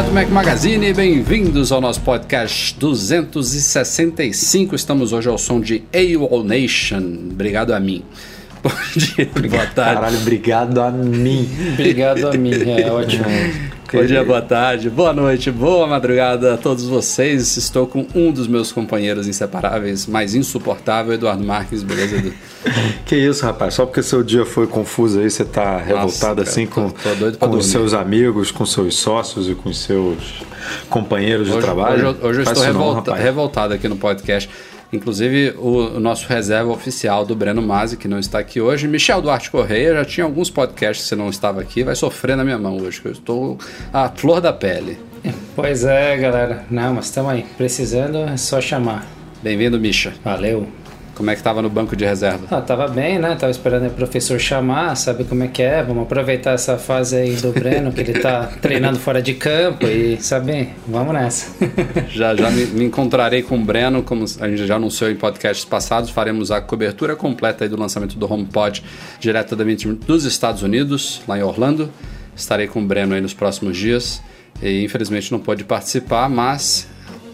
Galera do Mac Magazine, bem-vindos ao nosso podcast 265. Estamos hoje ao som de AWOL Nation. Obrigado a mim. Bom dia, boa tarde. Caralho, obrigado a mim. Obrigado a mim, é ótimo. Bom dia, boa tarde, boa noite, boa madrugada a todos vocês. Estou com um dos meus companheiros inseparáveis, mais insuportável, Eduardo Marques, beleza, Edu? Que isso, rapaz? Só porque seu dia foi confuso aí, você tá revoltado cara, assim com, com os seus amigos, com seus sócios e com os seus companheiros de Hoje, trabalho? hoje eu- hoje eu Faz estou revolta- revoltado aqui no podcast. Inclusive, o, o nosso reserva oficial do Breno Masi, que não está aqui hoje. Michel Duarte Correia, já tinha alguns podcasts que você não estava aqui, vai sofrer na minha mão hoje, que eu estou à flor da pele. Pois é, galera. Não, mas estamos aí. Precisando, é só chamar. Bem-vindo, Misha. Valeu. Como é que estava no banco de reserva? Ah, tava bem, né? Tava esperando o professor chamar, sabe como é que é. Vamos aproveitar essa fase aí do Breno, que ele tá treinando fora de campo e, sabe, vamos nessa. Já já me, me encontrarei com o Breno, como a gente já anunciou em podcasts passados, faremos a cobertura completa aí do lançamento do HomePod diretamente dos Estados Unidos, lá em Orlando. Estarei com o Breno aí nos próximos dias e infelizmente não pôde participar, mas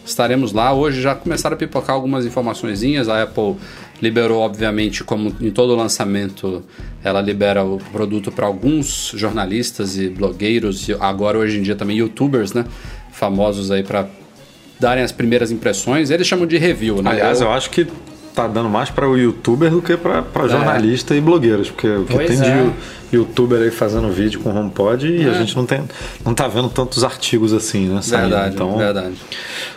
estaremos lá. Hoje já começaram a pipocar algumas informaçõezinhas. A Apple liberou, obviamente, como em todo lançamento, ela libera o produto para alguns jornalistas e blogueiros, e agora hoje em dia também youtubers, né? Famosos aí para darem as primeiras impressões. Eles chamam de review, né? Aliás, eu acho que tá dando mais para o youtuber do que para jornalista e blogueiros, porque o que Pois tem é. de youtuber aí fazendo vídeo com HomePod e a gente não tem não tá vendo tantos artigos assim, né? saindo. Verdade, então, verdade.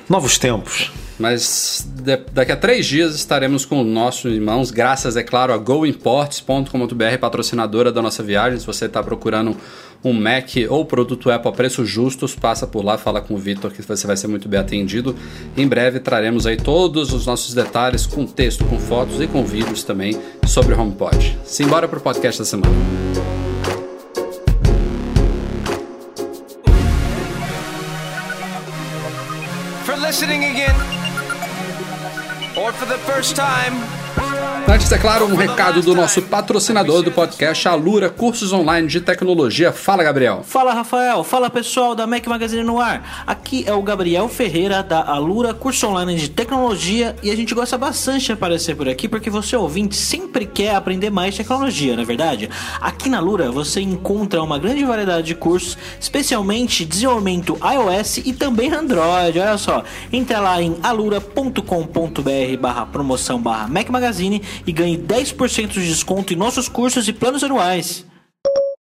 novos tempos. Mas de- daqui a três dias estaremos com nossos irmãos, graças, é claro, a goimports.com.br, patrocinadora da nossa viagem. Se você está procurando um Mac ou produto Apple a preços justos, passa por lá, fala com o Vitor que você vai ser muito bem atendido. Em breve traremos aí todos os nossos detalhes com texto, com fotos e com vídeos também sobre o HomePod. Simbora pro podcast da semana. listening again or for the first time. Antes, é claro, um recado do nosso patrocinador do podcast, Alura Cursos Online de Tecnologia. Fala, Gabriel. Fala Rafael, fala pessoal da Mac Magazine no ar. Aqui é o Gabriel Ferreira da Alura Curso Online de Tecnologia e a gente gosta bastante de aparecer por aqui porque você ouvinte sempre quer aprender mais tecnologia, não é verdade? Aqui na Alura você encontra uma grande variedade de cursos, especialmente desenvolvimento iOS e também Android. Olha só, entra lá em alura.com.br/barra promoção barra Mac Magazine e ganhe 10% de desconto em nossos cursos e planos anuais.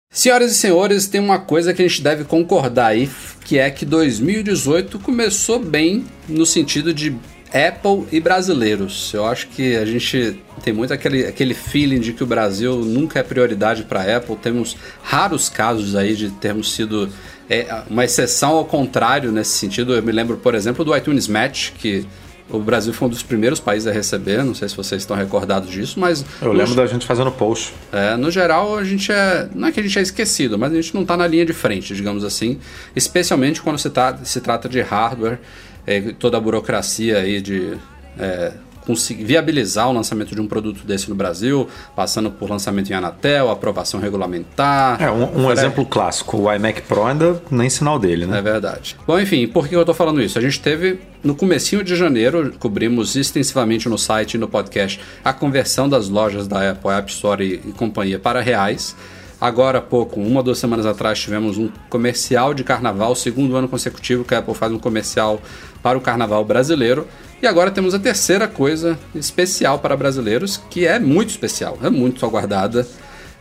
Senhoras e senhores, tem uma coisa que a gente deve concordar aí, que é que 2018 começou bem no sentido de Apple e brasileiros. Eu acho que a gente tem muito aquele, aquele feeling de que o Brasil nunca é prioridade para Apple. Temos raros casos aí de termos sido é, uma exceção ao contrário nesse sentido. Eu me lembro, por exemplo, do iTunes Match, que o Brasil foi um dos primeiros países a receber. Não sei se vocês estão recordados disso, mas Eu lembro da gente fazendo post. é, no geral, a gente é. Não é que a gente é esquecido, mas a gente não está na linha de frente, digamos assim. Especialmente quando se, tá, se trata de hardware, é, toda a burocracia aí de. é, conseguir viabilizar o lançamento de um produto desse no Brasil, passando por lançamento em Anatel, aprovação regulamentar. É, um, um exemplo clássico. O iMac Pro ainda nem sinal dele, né? É verdade. Bom, enfim, por que eu tô falando isso? A gente teve, no comecinho de janeiro, cobrimos extensivamente no site e no podcast a conversão das lojas da Apple, App Store e, e companhia para reais. Agora há pouco, uma ou duas semanas atrás, tivemos um comercial de carnaval, segundo ano consecutivo que a Apple faz um comercial para o carnaval brasileiro. E agora temos a terceira coisa especial para brasileiros, que é muito especial, é muito aguardada.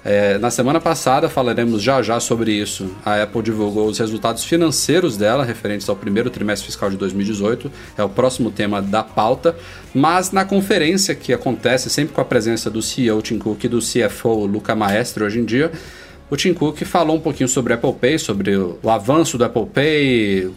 É, na semana passada falaremos já já sobre isso. A Apple divulgou os resultados financeiros dela, referentes ao primeiro trimestre fiscal de 2018. É o próximo tema da pauta. Mas na conferência que acontece sempre com a presença do CEO Tim Cook e do CFO Luca Maestro hoje em dia, o Tim Cook falou um pouquinho sobre o Apple Pay, sobre o, o avanço do Apple Pay,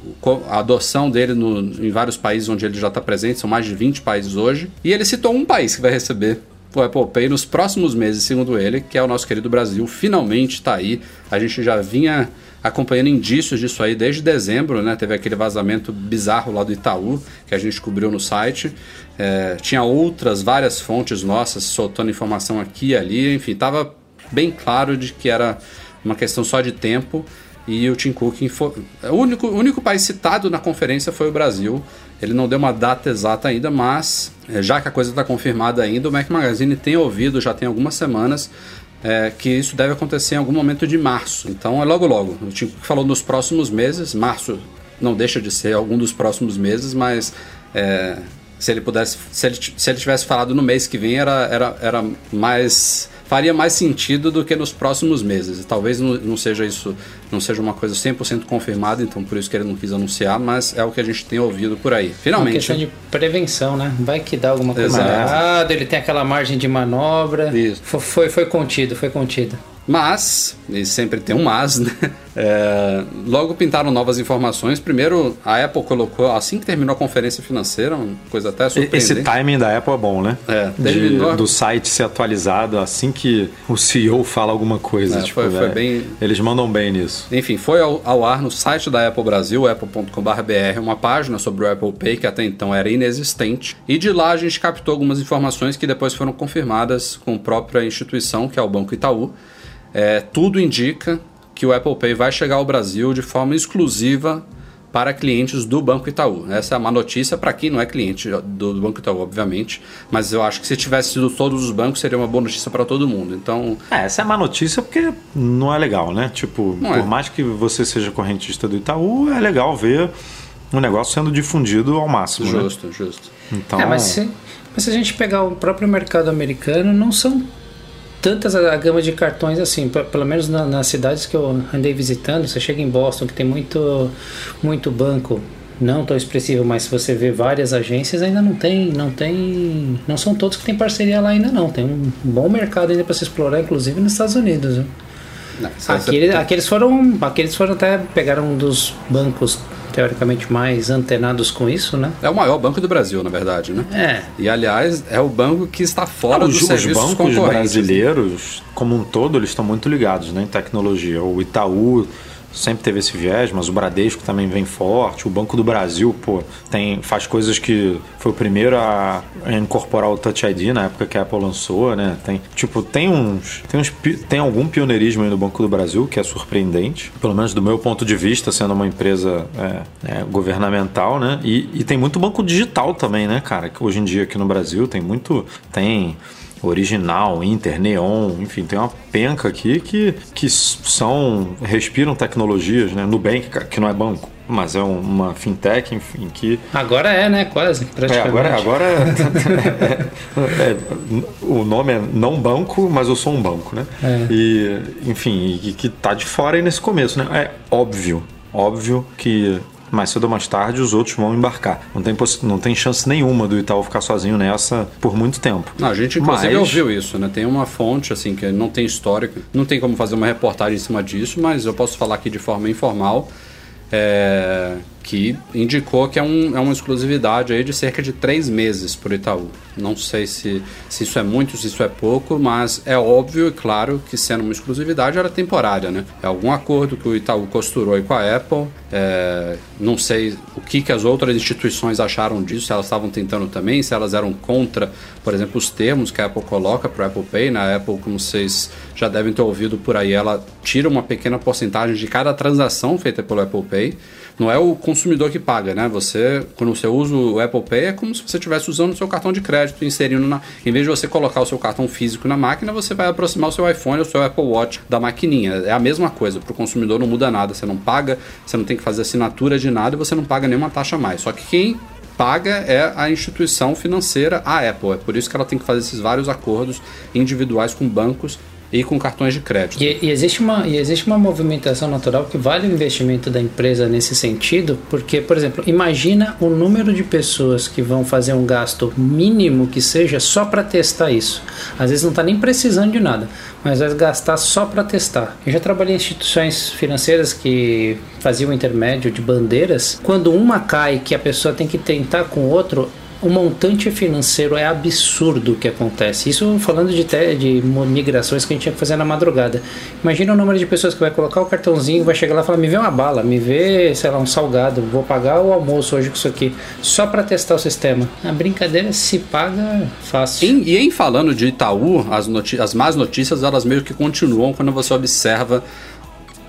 a adoção dele no, em vários países onde ele já está presente, são mais de 20 países hoje. E ele citou um país que vai receber o Apple Pay nos próximos meses, segundo ele, que é o nosso querido Brasil. Finalmente está aí. A gente já vinha acompanhando indícios disso aí desde dezembro, né? Teve aquele vazamento bizarro lá do Itaú, que a gente cobriu no site. É, tinha outras, várias fontes nossas soltando informação aqui e ali. Enfim, estava bem claro de que era uma questão só de tempo. E o Tim Cook, o único, o único país citado na conferência foi o Brasil. Ele não deu uma data exata ainda, mas é, já que a coisa está confirmada ainda, o Mac Magazine tem ouvido já tem algumas semanas é, que isso deve acontecer em algum momento de março. Então é logo logo. O Tim Cook falou nos próximos meses, março não deixa de ser algum dos próximos meses, mas é, se ele pudesse, se ele, se ele tivesse falado no mês que vem, era, era, era mais faria mais sentido do que nos próximos meses. Talvez não, não seja isso, não seja uma coisa 100% confirmada, então por isso que ele não quis anunciar, mas é o que a gente tem ouvido por aí. Finalmente. Uma questão de prevenção, né? Vai que dá alguma coisa errada, ele tem aquela margem de manobra. Isso. Foi, foi contido, foi contido. Mas, e sempre tem um mas, né? É, logo pintaram novas informações. Primeiro, a Apple colocou, assim que terminou a conferência financeira, uma coisa até surpreendente. Esse timing da Apple é bom, né? É, terminou... De, do site ser atualizado assim que o CEO fala alguma coisa. É, tipo, foi, foi é, bem... Eles mandam bem nisso. Enfim, foi ao, ao ar no site da Apple Brasil, apple.com.br, uma página sobre o Apple Pay que até então era inexistente. E de lá a gente captou algumas informações que depois foram confirmadas com a própria instituição, que é o Banco Itaú. É, tudo indica que o Apple Pay vai chegar ao Brasil de forma exclusiva para clientes do Banco Itaú. Essa é uma notícia para quem não é cliente do Banco Itaú, obviamente, mas eu acho que se tivesse sido todos os bancos seria uma boa notícia para todo mundo. Então, é, essa é uma notícia porque não é legal, né? Tipo, não por é. mais que você seja correntista do Itaú, é legal ver o negócio sendo difundido ao máximo. Justo, né? justo. Então, é, mas se, mas se a gente pegar o próprio mercado americano, não são tantas a, a, gama de cartões assim, pelo menos na, nas cidades que eu andei visitando, você chega em Boston que tem muito muito banco não tão expressivo, mas se você vê várias agências ainda não tem, não tem, não são todos que têm parceria lá ainda não, tem um bom mercado ainda para se explorar, inclusive nos Estados Unidos. Não, Aquele, aqueles foram, aqueles foram até pegaram um dos bancos teoricamente mais antenados com isso, né? É o maior banco do Brasil, na verdade, né? É. E aliás, é o banco que está fora dos serviços Os bancos brasileiros, como um todo, eles estão muito ligados né, em tecnologia. O Itaú sempre teve esse viés, mas o Bradesco também vem forte. O Banco do Brasil, pô, tem, faz coisas que foi o primeiro a, incorporar o Touch ID na época que a Apple lançou, né? Tem, tipo, tem uns, tem uns, tem algum pioneirismo aí no Banco do Brasil que é surpreendente, pelo menos do meu ponto de vista, sendo uma empresa é, é, governamental, né? E, e tem muito banco digital também, né, cara? Que hoje em dia aqui no Brasil tem muito, tem original, Inter, Neon, enfim, tem uma penca aqui que, que são respiram tecnologias, né? Nubank, que não é banco, mas é uma fintech, enfim, que agora é, né? Quase, praticamente. É, agora, agora é, é, o nome é não banco, mas eu sou um banco, né? É. E enfim, e que tá de fora aí nesse começo, né? É óbvio, óbvio que mais cedo ou mais tarde os outros vão embarcar. Não tem, não tem chance nenhuma do Itaú ficar sozinho nessa por muito tempo. Não, a gente inclusive mas... ouviu isso, né? Tem uma fonte assim que não tem histórico, não tem como fazer uma reportagem em cima disso, mas eu posso falar aqui de forma informal. É, que indicou que é, um, é uma exclusividade aí de cerca de três meses para o Itaú. Não sei se, se isso é muito, se isso é pouco, mas é óbvio e claro que sendo uma exclusividade era temporária, né? É algum acordo que o Itaú costurou aí com a Apple. É, não sei o que, que as outras instituições acharam disso, se elas estavam tentando também, se elas eram contra, por exemplo, os termos que a Apple coloca para o Apple Pay. Na né? Apple, como vocês já devem ter ouvido por aí, ela tira uma pequena porcentagem de cada transação feita pelo Apple Pay não é o que paga, né? Você, quando você usa o Apple Pay, é como se você estivesse usando o seu cartão de crédito, inserindo na. Em vez de você colocar o seu cartão físico na máquina, você vai aproximar o seu iPhone ou o seu Apple Watch da maquininha. É a mesma coisa. Para o consumidor não muda nada. Você não paga, você não tem que fazer assinatura de nada e você não paga nenhuma taxa mais. Só que quem paga é a instituição financeira, a Apple. É por isso que ela tem que fazer esses vários acordos individuais com bancos e com cartões de crédito. E, e, existe uma, e existe uma movimentação natural que vale o investimento da empresa nesse sentido, porque, por exemplo, imagina o número de pessoas que vão fazer um gasto mínimo que seja só para testar isso. Às vezes não está nem precisando de nada, mas vai gastar só para testar. Eu já trabalhei em instituições financeiras que faziam intermédio de bandeiras. Quando uma cai, que a pessoa tem que tentar com o outro, o montante financeiro é absurdo o que acontece. Isso falando de, te, de migrações que a gente tinha que fazer na madrugada. Imagina o número de pessoas que vai colocar o cartãozinho, vai chegar lá e falar: me vê uma bala, me vê, sei lá, um salgado, vou pagar o almoço hoje com isso aqui, só para testar o sistema. A brincadeira se paga fácil. Em, e em falando de Itaú, as, as más notícias elas meio que continuam quando você observa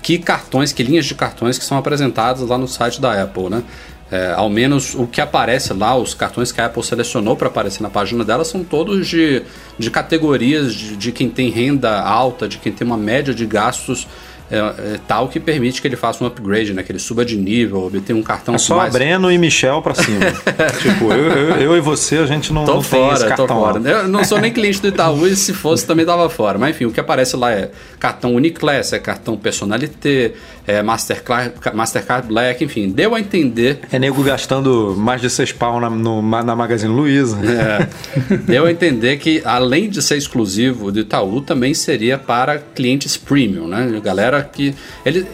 que cartões, que linhas de cartões que são apresentadas lá no site da Apple, né? É, ao menos o que aparece lá, os cartões que a Apple selecionou para aparecer na página dela são todos de, de categorias de, de quem tem renda alta, de quem tem uma média de gastos é, é, tal que permite que ele faça um upgrade, né? Que ele suba de nível, obtenha um cartão é só mais... Breno e Michel pra cima. tipo, eu, eu, eu, e você, a gente não, tô não fora, tem esse cartão. Tô fora. Eu não sou nem cliente do Itaú e se fosse também dava fora. Mas enfim, o que aparece lá é cartão Uniclass, é cartão Personalité, é Mastercard, Mastercard Black, enfim, deu a entender... É nego gastando mais de seis pau na, no, na Magazine Luiza. É, deu a entender que além de ser exclusivo do Itaú, também seria para clientes premium, né? Galera que ele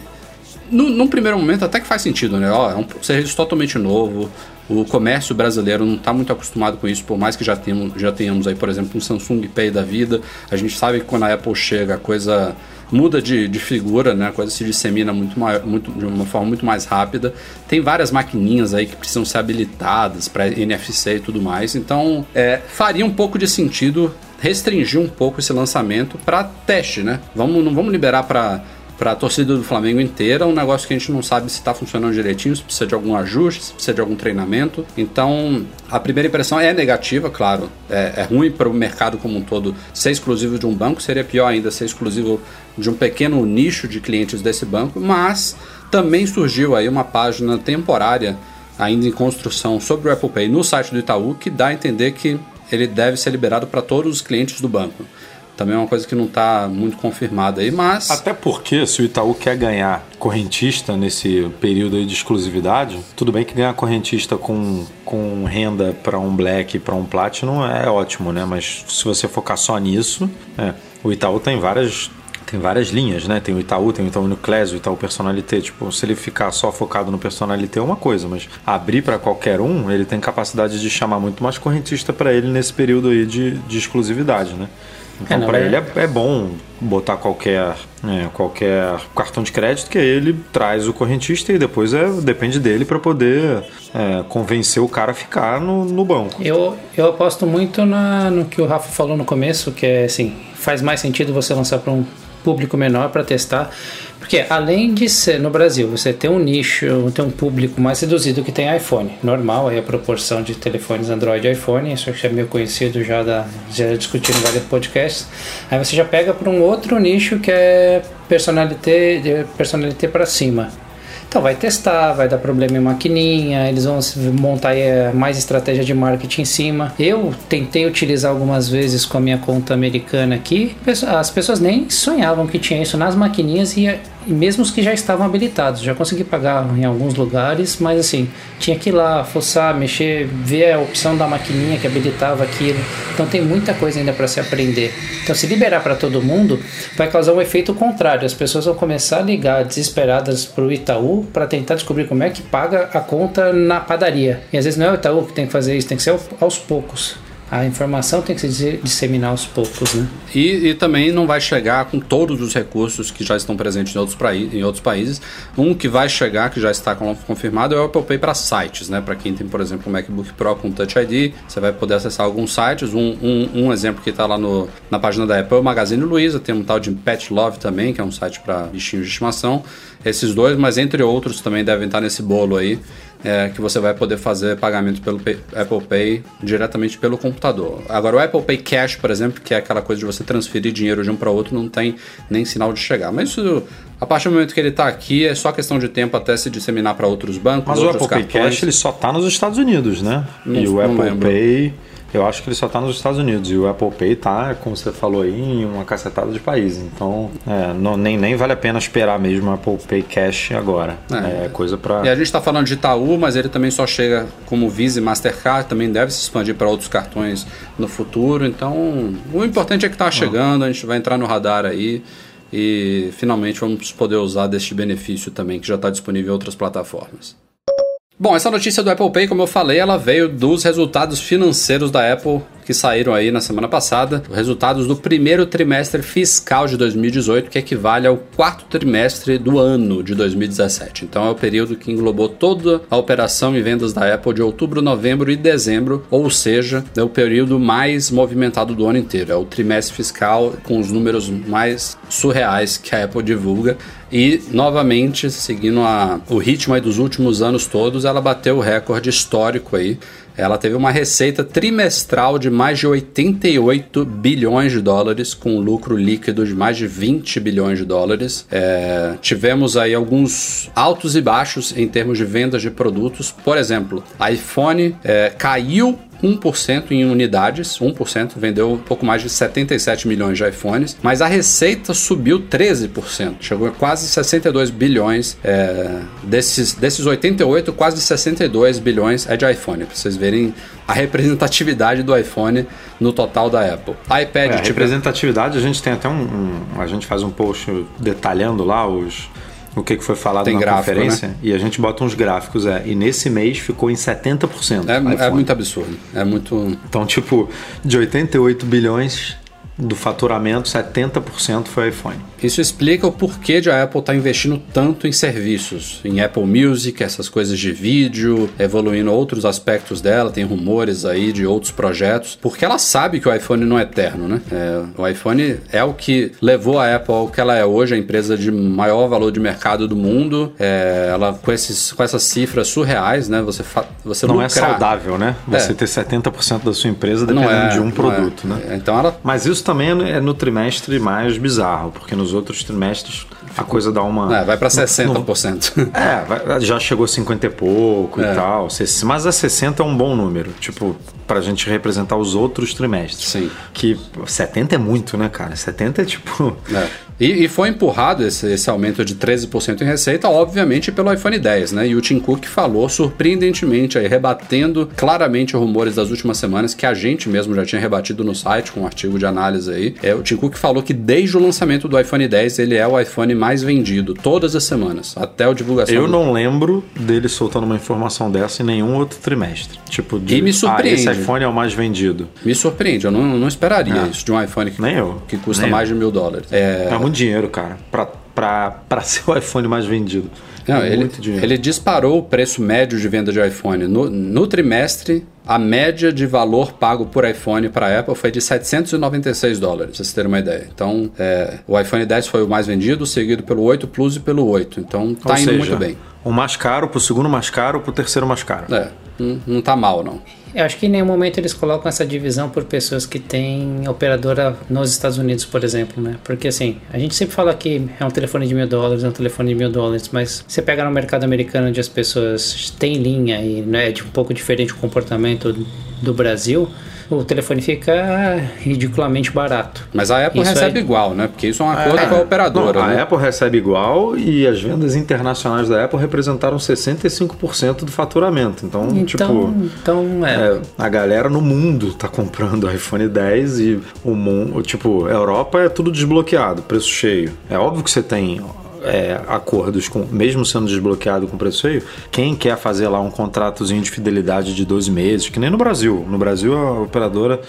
no, num primeiro momento até que faz sentido, né? Ó, é um serviço totalmente novo. O comércio brasileiro não está muito acostumado com isso, por mais que já tenhamos, já tenhamos aí, por exemplo, um Samsung Pay da vida. A gente sabe que quando a Apple chega, a coisa muda de, de figura, né? A coisa se dissemina muito, maior, muito de uma forma muito mais rápida. Tem várias maquininhas aí que precisam ser habilitadas para NFC e tudo mais. Então, é, faria um pouco de sentido restringir um pouco esse lançamento para teste, né? Vamos, não vamos liberar para para a torcida do Flamengo inteira, um negócio que a gente não sabe se está funcionando direitinho, se precisa de algum ajuste, se precisa de algum treinamento. Então, a primeira impressão é negativa, claro. É, é ruim para o mercado como um todo ser exclusivo de um banco, seria pior ainda ser exclusivo de um pequeno nicho de clientes desse banco, mas também surgiu aí uma página temporária ainda em construção sobre o Apple Pay no site do Itaú que dá a entender que ele deve ser liberado para todos os clientes do banco. Também é uma coisa que não está muito confirmada aí, mas. Até porque, se o Itaú quer ganhar correntista nesse período de exclusividade, tudo bem que ganhar correntista com, com renda para um Black para um Platinum é ótimo, né? Mas se você focar só nisso, é, o Itaú tem várias tem várias linhas, né? Tem o Itaú, tem o Itaú Nucleus, o Itaú Personalité. Tipo, se ele ficar só focado no Personalité é uma coisa, mas abrir para qualquer um, ele tem capacidade de chamar muito mais correntista para ele nesse período aí de, de exclusividade, né? Então, é, para é... ele é, é, bom botar qualquer, é, qualquer cartão de crédito que ele traz o correntista e depois é, depende dele para poder é, convencer o cara a ficar no, no banco. Eu, eu aposto muito na, no que o Rafa falou no começo, que é assim, faz mais sentido você lançar para um público menor para testar porque além de ser no Brasil, você tem um nicho, tem um público mais reduzido que tem iPhone. Normal aí a proporção de telefones Android e iPhone, isso é meio conhecido já da já discutindo em vários podcasts. Aí você já pega para um outro nicho que é personalité, personalité para cima. Então vai testar, vai dar problema em maquininha, eles vão montar eh, mais estratégia de marketing em cima. Eu tentei utilizar algumas vezes com a minha conta americana aqui, as pessoas nem sonhavam que tinha isso nas maquininhas e mesmo os que já estavam habilitados. Já consegui pagar em alguns lugares, mas assim, tinha que ir lá, forçar, mexer, ver a opção da maquininha que habilitava aquilo. Então tem muita coisa ainda para se aprender. Então se liberar para todo mundo, vai causar um efeito contrário. As pessoas vão começar a ligar desesperadas para o Itaú para tentar descobrir como é que paga a conta na padaria. E às vezes não é o Itaú que tem que fazer isso, tem que ser aos poucos a informação tem que se disseminar aos poucos, né? E, e, também não vai chegar com todos os recursos que já estão presentes em outros, em outros países. Um que vai chegar, que já está confirmado, é o Apple Pay para sites, né? Para quem tem, por exemplo, o MacBook Pro com Touch ID, você vai poder acessar alguns sites. Um, um, um exemplo que está lá no, na página da Apple é o Magazine Luiza, tem um tal de Pet Love também, que é um site para bichinhos de estimação. Esses dois, mas entre outros também devem estar nesse bolo aí é, que você vai poder fazer pagamento pelo Pay, Apple Pay diretamente pelo computador. Agora, o Apple Pay Cash, por exemplo, que é aquela coisa de você transferir dinheiro de um para outro, não tem nem sinal de chegar. Mas isso, a partir do momento que ele está aqui, é só questão de tempo até se disseminar para outros bancos. Mas outros o Apple cartões. Pay Cash ele só está nos Estados Unidos, né? Não, e o Apple lembro. Pay Eu acho que ele só tá nos Estados Unidos e o Apple Pay tá, como você falou aí, em uma cacetada de países. Então, é, não, nem, nem vale a pena esperar mesmo o Apple Pay Cash agora. É. É, coisa pra. E a gente está falando de Itaú, mas ele também só chega como Visa e Mastercard, também deve se expandir para outros cartões no futuro. Então, o importante é que está chegando, a gente vai entrar no radar aí e finalmente vamos poder usar deste benefício também, que já está disponível em outras plataformas. Bom, essa notícia do Apple Pay, como eu falei, ela veio dos resultados financeiros da Apple que saíram aí na semana passada, resultados do primeiro trimestre fiscal de 2018, que equivale ao quarto trimestre do ano de 2017. Então é o período que englobou toda a operação e vendas da Apple de outubro, novembro e dezembro, ou seja, é o período mais movimentado do ano inteiro. É o trimestre fiscal com os números mais surreais que a Apple divulga. E, novamente, seguindo a, o ritmo dos últimos anos todos, ela bateu o recorde histórico aí ela teve uma receita trimestral de mais de 88 bilhões de dólares, com lucro líquido de mais de 20 bilhões de dólares. É, tivemos aí alguns altos e baixos em termos de vendas de produtos. Por exemplo, iPhone é, caiu 1% em unidades, 1%, vendeu um pouco mais de 77 milhões de iPhones, mas a receita subiu 13%, chegou a quase 62 bilhões. É, desses, desses 88, quase 62 bilhões é de iPhone, para vocês verem a representatividade do iPhone no total da Apple. iPad, É, a representatividade, a gente tem até um, um- A gente faz um post detalhando lá os. O que que foi falado Tem na gráfico, conferência e a gente bota uns gráficos, é. E nesse mês ficou em 70%. é, é muito absurdo. É muito. Então, tipo, de 88 bilhões do faturamento, 70% foi iPhone. Isso explica o porquê de a Apple estar investindo tanto em serviços, em Apple Music, essas coisas de vídeo, evoluindo outros aspectos dela, tem rumores aí de outros projetos, porque ela sabe que o iPhone não é eterno, né? É, o iPhone é o que levou a Apple ao que ela é hoje, a empresa de maior valor de mercado do mundo. É, ela com, esses, com essas cifras surreais, né? Você, você Não é lucrar. saudável, né? Você É. ter 70% da sua empresa dependendo é, de um produto, é. né? Então ela Mas isso também é no trimestre mais bizarro, porque nos outros trimestres a coisa dá uma. é, vai para no- 60%. É, vai- já chegou a 50 e pouco É. e tal. Mas a 60 é um bom número, tipo, pra gente representar os outros trimestres. Sim. Que 70 é muito, né, cara? 70 é tipo. É. E, e foi empurrado esse, esse aumento de 13% em receita, obviamente, pelo iPhone 10, né? E o Tim Cook falou surpreendentemente aí, rebatendo claramente rumores das últimas semanas que a gente mesmo já tinha rebatido no site com um artigo de análise aí. É, o Tim Cook falou que desde o lançamento do iPhone 10 ele é o iPhone mais vendido todas as semanas, até a divulgação. Eu do- não lembro dele soltando uma informação dessa em nenhum outro trimestre. Tipo, de. E me Ah, surpreende. esse iPhone é o mais vendido. Me surpreende, eu não, não esperaria É. isso de um iPhone que, Nem eu. que custa Nem eu. mais de mil dólares. É, É muito dinheiro, cara. Pra, pra, pra ser o iPhone mais vendido. Não, ele, muito dinheiro. ele disparou o preço médio de venda de iPhone. No, no trimestre, a média de valor pago por iPhone para a Apple foi de 796 dólares, pra vocês terem uma ideia. Então, é, o iPhone 10 foi o mais vendido, seguido pelo 8 Plus e pelo 8. Então, tá Ou indo seja, muito bem. O mais caro pro segundo mais caro pro terceiro mais caro. É, não, não tá mal, não. Eu acho que em nenhum momento eles colocam essa divisão por pessoas que têm operadora nos Estados Unidos, por exemplo, né? Porque assim, a gente sempre fala que é um telefone de mil dólares, é um telefone de mil dólares, mas você pega no mercado americano onde as pessoas têm linha e né, é de um pouco diferente o comportamento do Brasil, o telefone fica ridiculamente barato. Mas a Apple Isso recebe aí- igual, né? Porque isso é um acordo com a operadora. Não, né? a Apple recebe igual e as vendas internacionais da Apple representaram 65% do faturamento. Então, Então, tipo, então é. é, a galera no mundo tá comprando iPhone 10 e o mundo, tipo, a Europa é tudo desbloqueado, preço cheio. É óbvio que você tem é, acordos com, mesmo sendo desbloqueado com preço cheio, quem quer fazer lá um contratozinho de fidelidade de 12 meses, que nem no Brasil. No Brasil a operadora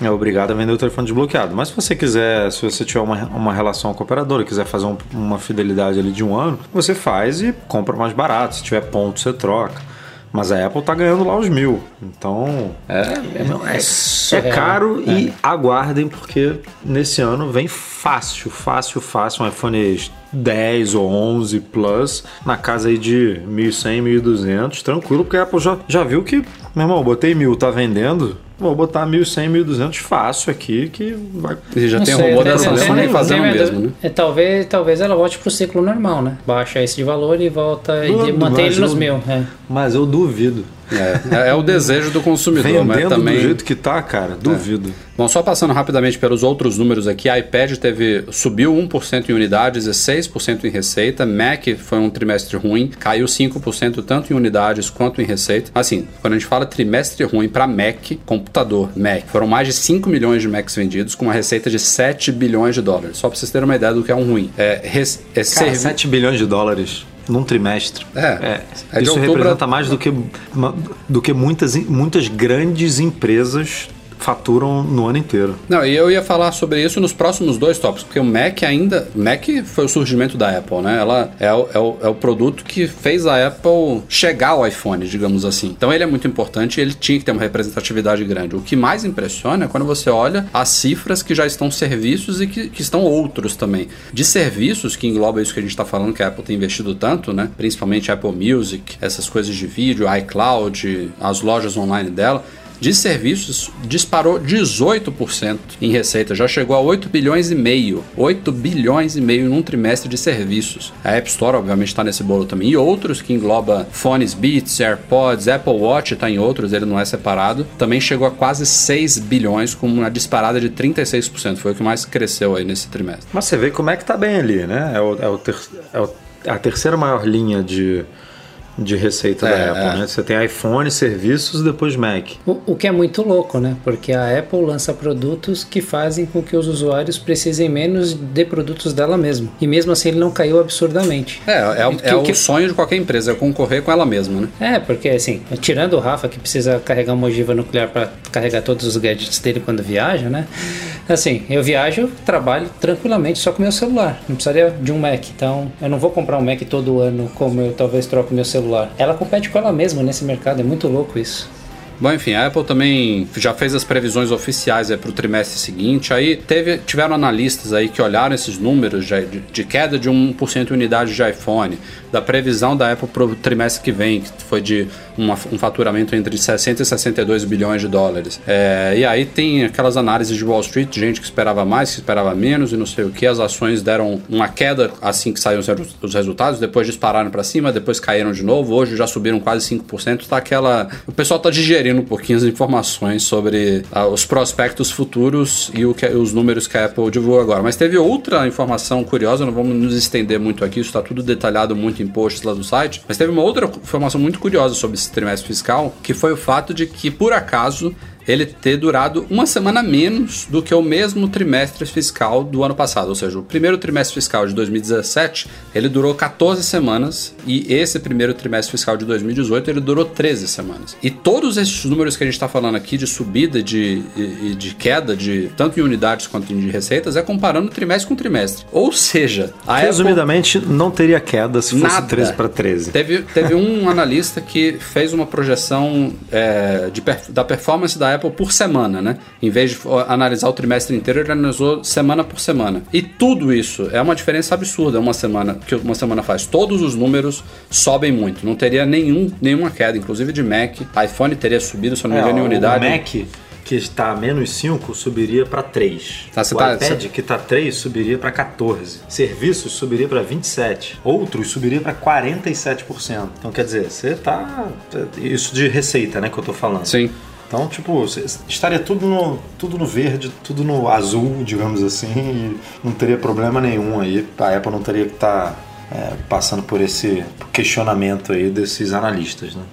é obrigada a vender o telefone desbloqueado. Mas se você quiser, se você tiver uma, uma relação com a operadora, quiser fazer um- uma fidelidade ali de um ano, você faz e compra mais barato. Se tiver ponto, você troca. Mas a Apple tá ganhando lá os mil. Então, é, é, é surreal. caro e aguardem, porque nesse ano vem fácil, fácil, fácil um iPhone 10 ou 11 Plus na casa aí de 1.100, 1.200, tranquilo, porque a Apple já, já viu que, meu irmão, botei mil, tá vendendo, vou botar 1.100, 1.200 fácil aqui, que vai... E já Não tem sei, tem- dessa Sony tem- fazendo mesmo, né? é, talvez, talvez ela volte pro ciclo normal, né? Baixa esse de valor e volta e Duvido, mantém ele nos eu- mil. É. Mas eu duvido. É, é, é o desejo do consumidor, mas Vendendo também... do jeito que tá, cara, duvido. Bom, só passando rapidamente pelos outros números aqui, a iPad teve subiu 1% em unidades e 6% em receita. Mac foi um trimestre ruim, caiu 5% tanto em unidades quanto em receita. Assim, quando a gente fala trimestre ruim para Mac, computador Mac, foram mais de 5 milhões de Macs vendidos com uma receita de 7 bilhões de dólares. Só para vocês terem uma ideia do que é um ruim. É, res, é Cara, servi- 7 bilhões de dólares num trimestre. É. É de isso representa mais do que, do que muitas, muitas grandes empresas faturam no ano inteiro. Não, e eu ia falar sobre isso nos próximos dois tópicos, porque o Mac ainda. Mac foi o surgimento da Apple, né? Ela é o, é o, é o produto que fez a Apple chegar ao iPhone, digamos assim. Então ele é muito importante e ele tinha que ter uma representatividade grande. O que mais impressiona é quando você olha as cifras que já estão serviços e que, que estão outros também. De serviços, que engloba isso que a gente está falando, que a Apple tem investido tanto, né? Principalmente Apple Music, essas coisas de vídeo, iCloud, as lojas online dela de serviços disparou 18% em receita, já chegou a 8 bilhões e meio. 8 bilhões e meio num trimestre de serviços. A App Store, obviamente, está nesse bolo também. E outros que engloba fones Beats, AirPods, Apple Watch está em outros, ele não é separado. Também chegou a quase 6 bilhões, com uma disparada de 36%. Foi o que mais cresceu aí nesse trimestre. Mas você vê como é que tá bem ali, né? É, o, é, o ter, é o- a terceira maior linha de, de receita É, da Apple, é. né? Você tem iPhone, serviços, depois Mac. O, o que é muito louco, né? Porque a Apple lança produtos que fazem com que os usuários precisem menos de produtos dela mesma. E mesmo assim ele não caiu absurdamente. É, é, o- Que- é o que- sonho de qualquer empresa, é concorrer com ela mesma, né? É, porque assim, tirando o Rafa que precisa carregar uma ogiva nuclear para carregar todos os gadgets dele quando viaja, né? Assim, eu viajo, trabalho tranquilamente só com meu celular. Não precisaria de um Mac. Então, eu não vou comprar um Mac todo ano como eu talvez troco meu celular. Ela compete com ela mesma nesse mercado, é muito louco isso. Bom, enfim, a Apple também já fez as previsões oficiais para o trimestre seguinte. Aí teve, tiveram analistas aí que olharam esses números de, de- de queda de 1% em unidade de iPhone, da previsão da Apple para o trimestre que vem, que foi de uma- um faturamento entre 60 e 62 bilhões de dólares. É, e aí tem aquelas análises de Wall Street, gente que esperava mais, que esperava menos e não sei o que. As ações deram uma queda assim que saíram os resu- os resultados, depois dispararam para cima, depois caíram de novo. Hoje já subiram quase 5%. Tá aquela. O pessoal tá digerindo um pouquinho as informações sobre ah, os prospectos futuros e o que, os números que a Apple divulgou agora. Mas teve outra informação curiosa, não vamos nos estender muito aqui, isso está tudo detalhado muito em posts lá do site. Mas teve uma outra informação muito curiosa sobre esse trimestre fiscal, que foi o fato de que, por acaso, ele ter durado uma semana menos do que o mesmo trimestre fiscal do ano passado. Ou seja, o primeiro trimestre fiscal de 2017 ele durou 14 semanas e esse primeiro trimestre fiscal de 2018 ele durou 13 semanas. E todos esses números que a gente está falando aqui de subida de, e, de queda de tanto em unidades quanto em receitas é comparando trimestre com trimestre. Ou seja, a Apple Resumidamente, não teria queda se fosse Nada. 13 para 13. Teve, teve um analista que fez uma projeção é, de da performance da Apple por semana, né? Em vez de analisar o trimestre inteiro, ele analisou semana por semana. E tudo isso é uma diferença absurda uma semana que uma semana faz. Todos os números sobem muito. Não teria nenhum, nenhuma queda, inclusive de Mac. iPhone teria subido, se eu não me engano, em unidade. É, O Mac, que está a menos 5, subiria para 3. Tá, o tá- iPad, você- que está 3, subiria para 14. Serviços subiria para 27. Outros subiria para 47%. Então, quer dizer, você tá... Isso de receita, né, que eu tô falando. Sim. Então, tipo, estaria tudo no, tudo no verde, tudo no azul, digamos assim, e não teria problema nenhum aí. A Apple não teria que estar passando por esse questionamento aí desses analistas, né?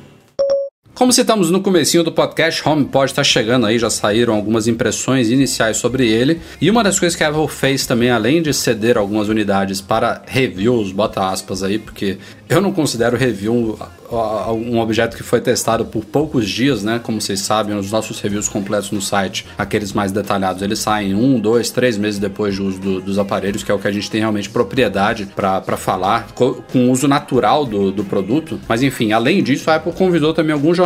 Como citamos no comecinho do podcast, HomePod está chegando aí, já saíram algumas impressões iniciais sobre ele. E uma das coisas que a Apple fez também, além de ceder algumas unidades para reviews, bota aspas aí, porque eu não considero review um objeto que foi testado por poucos dias, né? Como vocês sabem, os nossos reviews completos no site, aqueles mais detalhados, eles saem um, dois, três meses depois de uso do- dos aparelhos, que é o que a gente tem realmente propriedade para falar, co- com o uso natural do, do produto. Mas enfim, além disso, a Apple convidou também alguns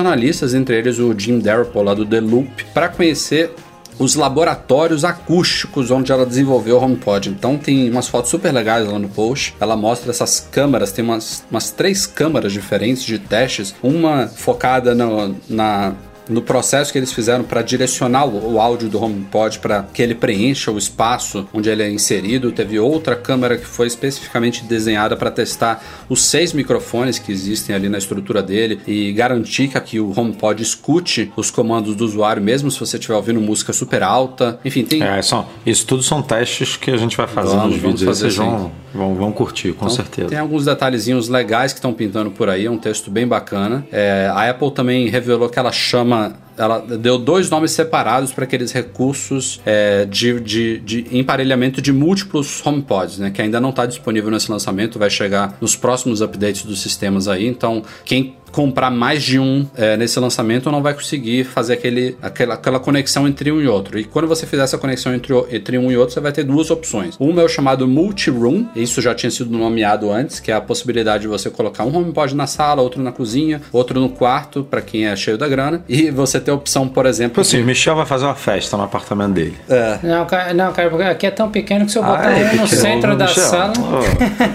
entre eles o Jim Darapol lá do The Loop, para conhecer os laboratórios acústicos onde ela desenvolveu o HomePod. Então tem umas fotos super legais lá no post. Ela mostra essas câmaras, tem umas, umas três câmaras diferentes de testes. Uma focada no- na no processo que eles fizeram para direcionar o, áudio do HomePod para que ele preencha o espaço onde ele é inserido, teve outra câmera que foi especificamente desenhada para testar os seis microfones que existem ali na estrutura dele e garantir que o HomePod escute os comandos do usuário, mesmo se você estiver ouvindo música super alta. Enfim, tem. É, são, isso tudo são testes que a gente vai fazer Vamos, nos vídeos. fazer Vocês vão, sim. Vão, vão curtir, com Então, certeza. Tem alguns detalhezinhos legais que estão pintando por aí, é um texto bem bacana. É, a Apple também revelou que ela chama. Ela deu dois nomes separados para aqueles recursos é, de, de, de emparelhamento de múltiplos HomePods, né? Que ainda não está disponível nesse lançamento, vai chegar nos próximos updates dos sistemas aí. Então, quem comprar mais de um é, nesse lançamento não vai conseguir fazer aquele, aquela, aquela conexão entre um e outro. E quando você fizer essa conexão entre, entre um e outro, você vai ter duas opções. Uma é o chamado multi-room, isso já tinha sido nomeado antes, que é a possibilidade de você colocar um HomePod na sala, outro na cozinha, outro no quarto, para quem é cheio da grana, e você ter a opção, por exemplo, Tipo assim, o Michel vai fazer uma festa no apartamento dele. Não, cara, não, cara, porque aqui é tão pequeno que se eu botar Ah, é um no centro da Michel. sala.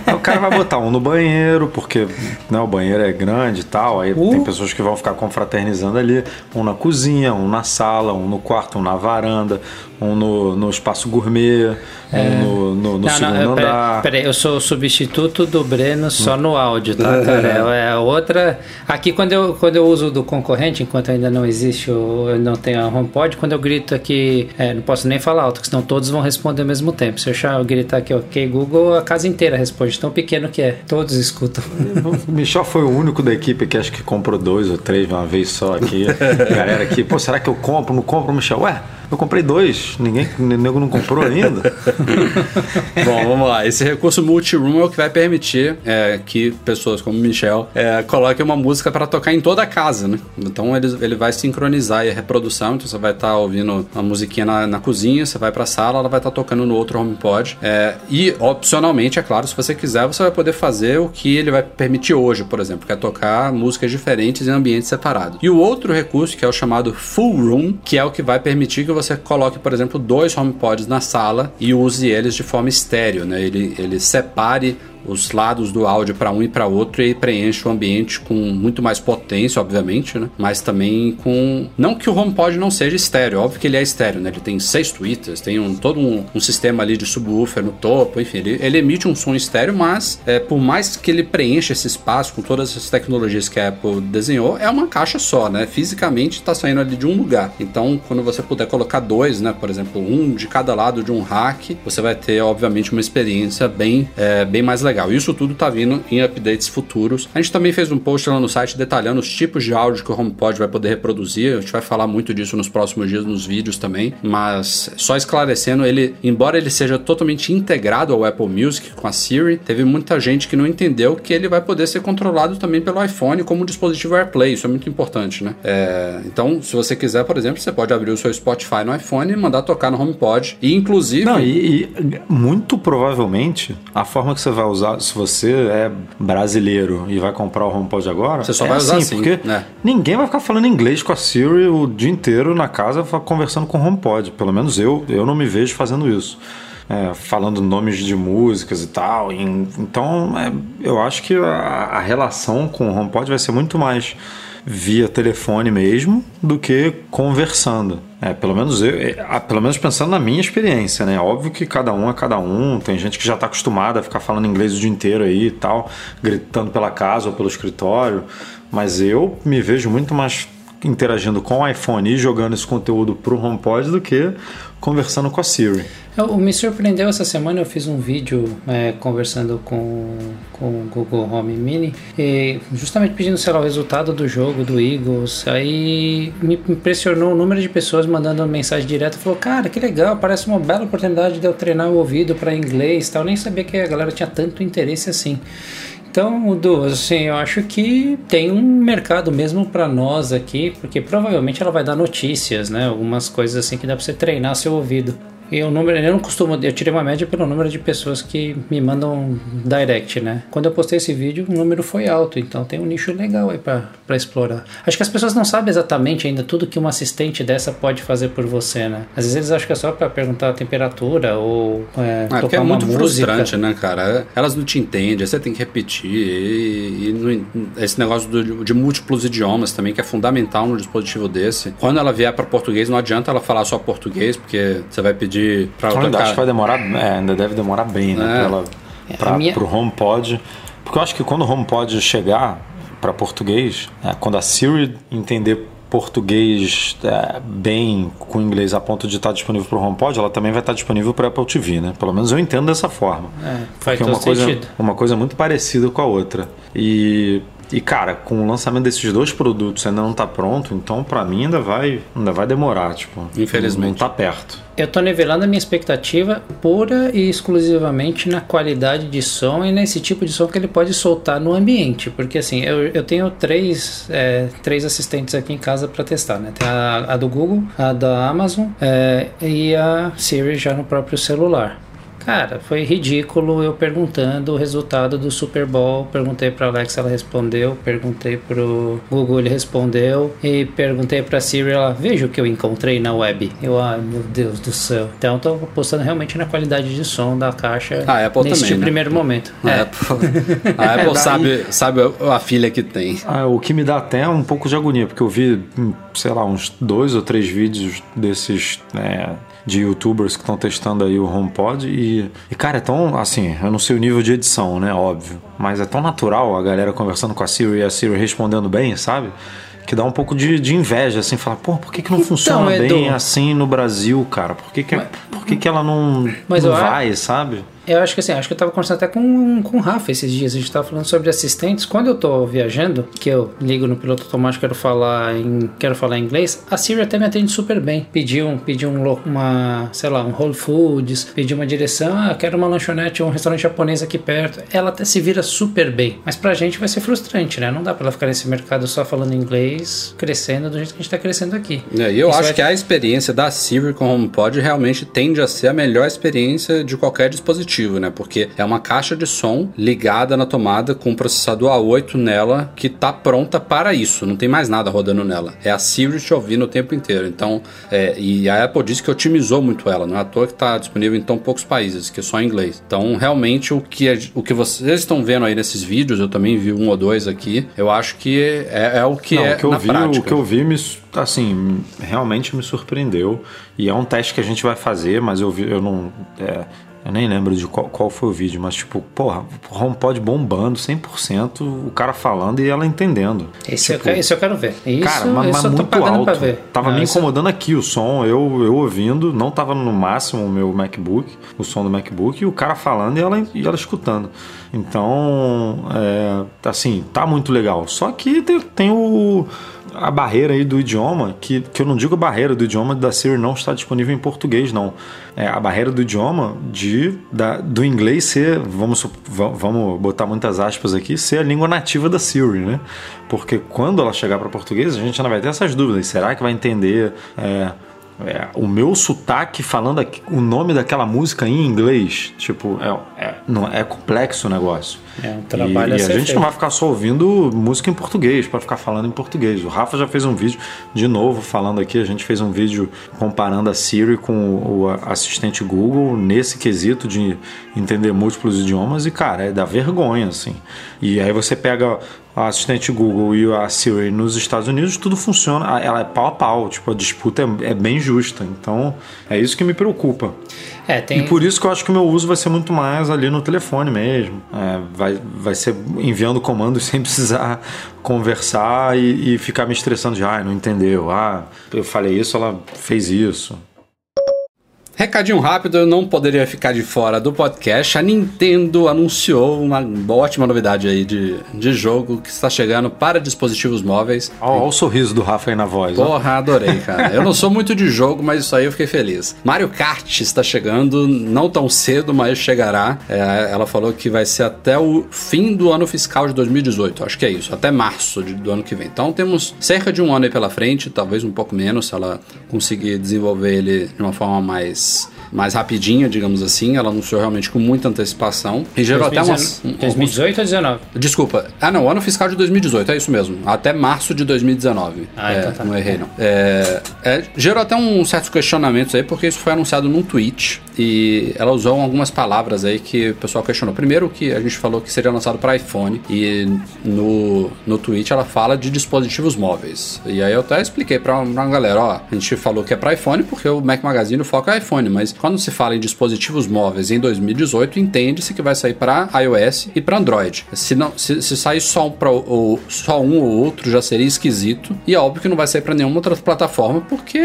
Aí o cara vai botar um no banheiro, porque né, o banheiro é grande e tal. Aí Uh. tem pessoas que vão ficar confraternizando ali. Um na cozinha, um na sala, um no quarto, um na varanda, um no, no espaço gourmet, um no, no, no Não, segundo não, eu- peraí, andar. peraí, eu sou o substituto do Breno só no áudio, tá, cara? É a outra. Aqui, quando eu, quando eu uso do concorrente, enquanto ainda não existe, eu não tenho a HomePod, quando eu grito aqui, é, não posso nem falar alto, senão todos vão responder ao mesmo tempo. Se eu eu gritar aqui, ok, Google, a casa inteira responde, tão pequeno que é. Todos escutam. O Michel foi o único da equipe que acho que comprou dois ou três de uma vez só aqui. Galera aqui, pô, será que eu compro? Não compro, Michel? Ué, eu comprei dois. Ninguém, nego não comprou ainda. Bom, vamos lá. Esse recurso multi-room é o que vai permitir é, que pessoas como Michel é, coloquem uma música para tocar em toda a casa, né? Então ele, ele vai sincronizar a reprodução. Então você vai estar ouvindo uma musiquinha na, na cozinha, você vai para a sala, ela vai estar tocando no outro HomePod. É, e opcionalmente, é claro, se você quiser, você vai poder fazer o que ele vai permitir hoje, por exemplo, que é tocar músicas diferentes em ambientes separados. E o outro recurso, que é o chamado Full Room, que é o que vai permitir que você coloque, por exemplo, dois HomePods na sala e use eles de forma estéreo, né? Ele, ele separe os lados do áudio para um e para outro e preenche o ambiente com muito mais potência, obviamente, né? Mas também com não que o HomePod não seja estéreo, óbvio que ele é estéreo, né? Ele tem seis tweeters, tem um, todo um, um sistema ali de subwoofer no topo, enfim, ele, ele emite um som estéreo, mas é, por mais que ele preencha esse espaço com todas as tecnologias que a Apple desenhou, é uma caixa só, né? Fisicamente está saindo ali de um lugar. Então, quando você puder colocar dois, né? Por exemplo, um de cada lado de um rack, você vai ter, obviamente, uma experiência bem, é, bem mais legal. Isso tudo tá vindo em updates futuros. A gente também fez um post lá no site detalhando os tipos de áudio que o HomePod vai poder reproduzir. A gente vai falar muito disso nos próximos dias nos vídeos também. Mas só esclarecendo, ele, embora ele seja totalmente integrado ao Apple Music com a Siri, teve muita gente que não entendeu que ele vai poder ser controlado também pelo iPhone como um dispositivo AirPlay. Isso é muito importante, né? É, então, se você quiser, por exemplo, você pode abrir o seu Spotify no iPhone e mandar tocar no HomePod. E inclusive. Não, e, e muito provavelmente a forma que você vai usar, se você é brasileiro e vai comprar o HomePod agora, Você só é vai usar assim, porque né? ninguém vai ficar falando inglês com a Siri o dia inteiro na casa conversando com o HomePod. Pelo menos eu, eu não me vejo fazendo isso. É, falando nomes de músicas e tal. Então, é, eu acho que a, a relação com o HomePod vai ser muito mais via telefone mesmo do que conversando. É, pelo menos eu, é, pelo menos pensando na minha experiência, né? Óbvio que cada um é cada um, tem gente que já está acostumada a ficar falando inglês o dia inteiro aí e tal, gritando pela casa ou pelo escritório, mas eu me vejo muito mais interagindo com o iPhone e jogando esse conteúdo pro HomePod do que conversando com a Siri. Eu, me surpreendeu essa semana, eu fiz um vídeo é, conversando com, com o Google Home Mini, e justamente pedindo, sei lá, o resultado do jogo do Eagles. Aí me impressionou o número de pessoas mandando mensagem direta. Falou, cara, que legal, parece uma bela oportunidade de eu treinar o ouvido para inglês tal. Eu nem sabia que a galera tinha tanto interesse assim. Então, Du, assim, eu acho que tem um mercado mesmo para nós aqui, porque provavelmente ela vai dar notícias, né? Algumas coisas assim que dá para você treinar seu ouvido. E o número, eu não costumo, eu tirei uma média pelo número de pessoas que me mandam direct, né? Quando eu postei esse vídeo, o número foi alto, então tem um nicho legal aí pra, pra explorar. Acho que as pessoas não sabem exatamente ainda tudo que uma assistente dessa pode fazer por você, né? Às vezes eles acham que é só pra perguntar a temperatura ou é, Ah, porque tocar é uma muito música. frustrante, né, cara? Elas não te entendem, você tem que repetir. E, e não- esse negócio do- de múltiplos idiomas também, que é fundamental num dispositivo desse. Quando ela vier para português, não adianta ela falar só português, porque você vai pedir pra Eu acho que vai demorar, é, ainda deve demorar bem, né? É. Pra ela, pra, minha- pro HomePod. Porque eu acho que quando o HomePod chegar para português, é, quando a Siri entender português é, bem com inglês a ponto de estar disponível para o HomePod, ela também vai estar disponível para Apple TV, né? Pelo menos eu entendo dessa forma. É, faz é uma todo coisa, sentido. uma coisa muito parecida com a outra. E, e cara, com o lançamento desses dois produtos ainda não tá pronto, então para mim ainda vai, ainda vai demorar, tipo. Infelizmente. Não tá perto. Eu tô nivelando a minha expectativa pura e exclusivamente na qualidade de som e nesse tipo de som que ele pode soltar no ambiente. Porque assim, eu, eu tenho três, é, três assistentes aqui em casa para testar, né? Tem a, a do Google, a da Amazon é, e a Siri já no próprio celular. Cara, foi ridículo eu perguntando o resultado do Super Bowl. Perguntei pra Alexa, ela respondeu. Perguntei pro Google, ele respondeu. E perguntei pra Siri, ela veja o que eu encontrei na web. Eu, ai meu Deus do céu. Então, tô apostando realmente na qualidade de som da caixa A Apple nesse também, né? primeiro momento. A É. Apple, a Apple daí- sabe, sabe a filha que tem. Ah, o que me dá até um pouco de agonia, porque eu vi, hum, sei lá, uns dois ou três vídeos desses né, de youtubers que estão testando aí o HomePod e, e, cara, é tão, assim, eu não sei o nível de edição, né, óbvio, mas é tão natural a galera conversando com a Siri e a Siri respondendo bem, sabe? Que dá um pouco de, de inveja, assim, falar, pô, por que, que não Então, funciona Edu- bem assim no Brasil, cara? Por que, que, por que, que ela não, Mas não vai, sabe? Eu acho que assim, acho que eu tava conversando até com, com o Rafa esses dias. A gente tava falando sobre assistentes. Quando eu tô viajando, que eu ligo no piloto automático quero falar em quero falar inglês, a Siri até me atende super bem. Pedi um, pedi um, uma, sei lá, um Whole Foods, pedi uma direção, ah, quero uma lanchonete ou um restaurante japonês aqui perto. Ela até se vira super bem. Mas pra gente vai ser frustrante, né? Não dá pra ela ficar nesse mercado só falando inglês, crescendo do jeito que a gente tá crescendo aqui. É, E eu Isso acho vai- que a experiência da Siri com o HomePod realmente tende a ser a melhor experiência de qualquer dispositivo, né? Porque é uma caixa de som ligada na tomada com um processador A8 nela que tá pronta para isso. Não tem mais nada rodando nela. É a Siri te ouvindo o tempo inteiro. Então, é, e a Apple disse que otimizou muito ela. Não é à toa que está disponível em tão poucos países, que é só em inglês. Então, realmente, o que, é- o que vocês estão vendo aí nesses vídeos, eu também vi um ou dois aqui, eu acho que é, é o que Não, é o que eu na vi, prática. o que eu vi me, assim, realmente me surpreendeu. E é um teste que a gente vai fazer, mas eu vi, eu não, é, eu nem lembro de qual, qual foi o vídeo, mas tipo, porra, o HomePod bombando 100%, o cara falando e ela entendendo. Esse, Tipo, eu, quero- esse eu quero ver. Isso, Cara, mas, mas muito alto. Tava Não, me incomodando aqui o som, eu, eu ouvindo, não tava no máximo o meu MacBook, o som do MacBook, e o cara falando e ela, e ela escutando. Então, é, assim, tá muito legal. Só que tem, tem o, a barreira aí do idioma, que, que eu não digo barreira do idioma da Siri não está disponível em português, não. É a barreira do idioma de, da, do inglês ser, vamos, vamos botar muitas aspas aqui, ser a língua nativa da Siri, né? Porque quando ela chegar para português, a gente ainda vai ter essas dúvidas. Será que vai entender é, é, o meu sotaque falando o nome daquela música em inglês? Tipo, é, é, não, é complexo o negócio. É um trabalho e, a e a gente feito. não vai ficar só ouvindo música em português para ficar falando em português. O Rafa já fez um vídeo, de novo, falando aqui. A gente fez um vídeo comparando a Siri com o o assistente Google nesse quesito de entender múltiplos idiomas. E, cara, é da vergonha, assim. E aí você pega a assistente Google e a Siri nos Estados Unidos, tudo funciona. Ela é pau a pau. Tipo, a disputa é, é bem justa. Então, é isso que me preocupa. É, tem. E por isso que eu acho que o meu uso vai ser muito mais ali no telefone mesmo. É, vai, vai ser enviando comandos sem precisar conversar e, e ficar me estressando de, ah, não entendeu. Ah, eu falei isso, ela fez isso. Recadinho rápido, eu não poderia ficar de fora do podcast. A Nintendo anunciou uma ótima novidade aí de, de jogo que está chegando para dispositivos móveis. Olha o sorriso do Rafa aí na voz. ó. Porra, adorei, cara. Eu não sou muito de jogo, mas isso aí eu fiquei feliz. Mario Kart está chegando, não tão cedo, mas chegará. É, ela falou que vai ser até o fim do ano fiscal de 2018. Acho que é isso, até março de- do ano que vem. Então temos cerca de um ano aí pela frente, talvez um pouco menos, se ela conseguir desenvolver ele de uma forma mais Yes. Mais rapidinha, digamos assim. Ela anunciou realmente com muita antecipação. E gerou até umas. 2018 ou 19? Desculpa. Ah, não, ano fiscal de 2018, é isso mesmo. Até março de 2019. Ah, é, então tá. Não errei, não. É, é, gerou até um certos questionamentos aí, porque isso foi anunciado num tweet e ela usou algumas palavras aí que o pessoal questionou. Primeiro, que a gente falou que seria lançado para iPhone e no, no tweet ela fala de dispositivos móveis. E aí eu até expliquei pra, pra galera: ó, a gente falou que é para iPhone porque o Mac Magazine foca iPhone, mas quando se fala em dispositivos móveis em 2018, entende-se que vai sair para iOS e para Android. Se, não, se, se sair só um, pra, ou, só um ou outro já seria esquisito. E é óbvio que não vai sair para nenhuma outra plataforma porque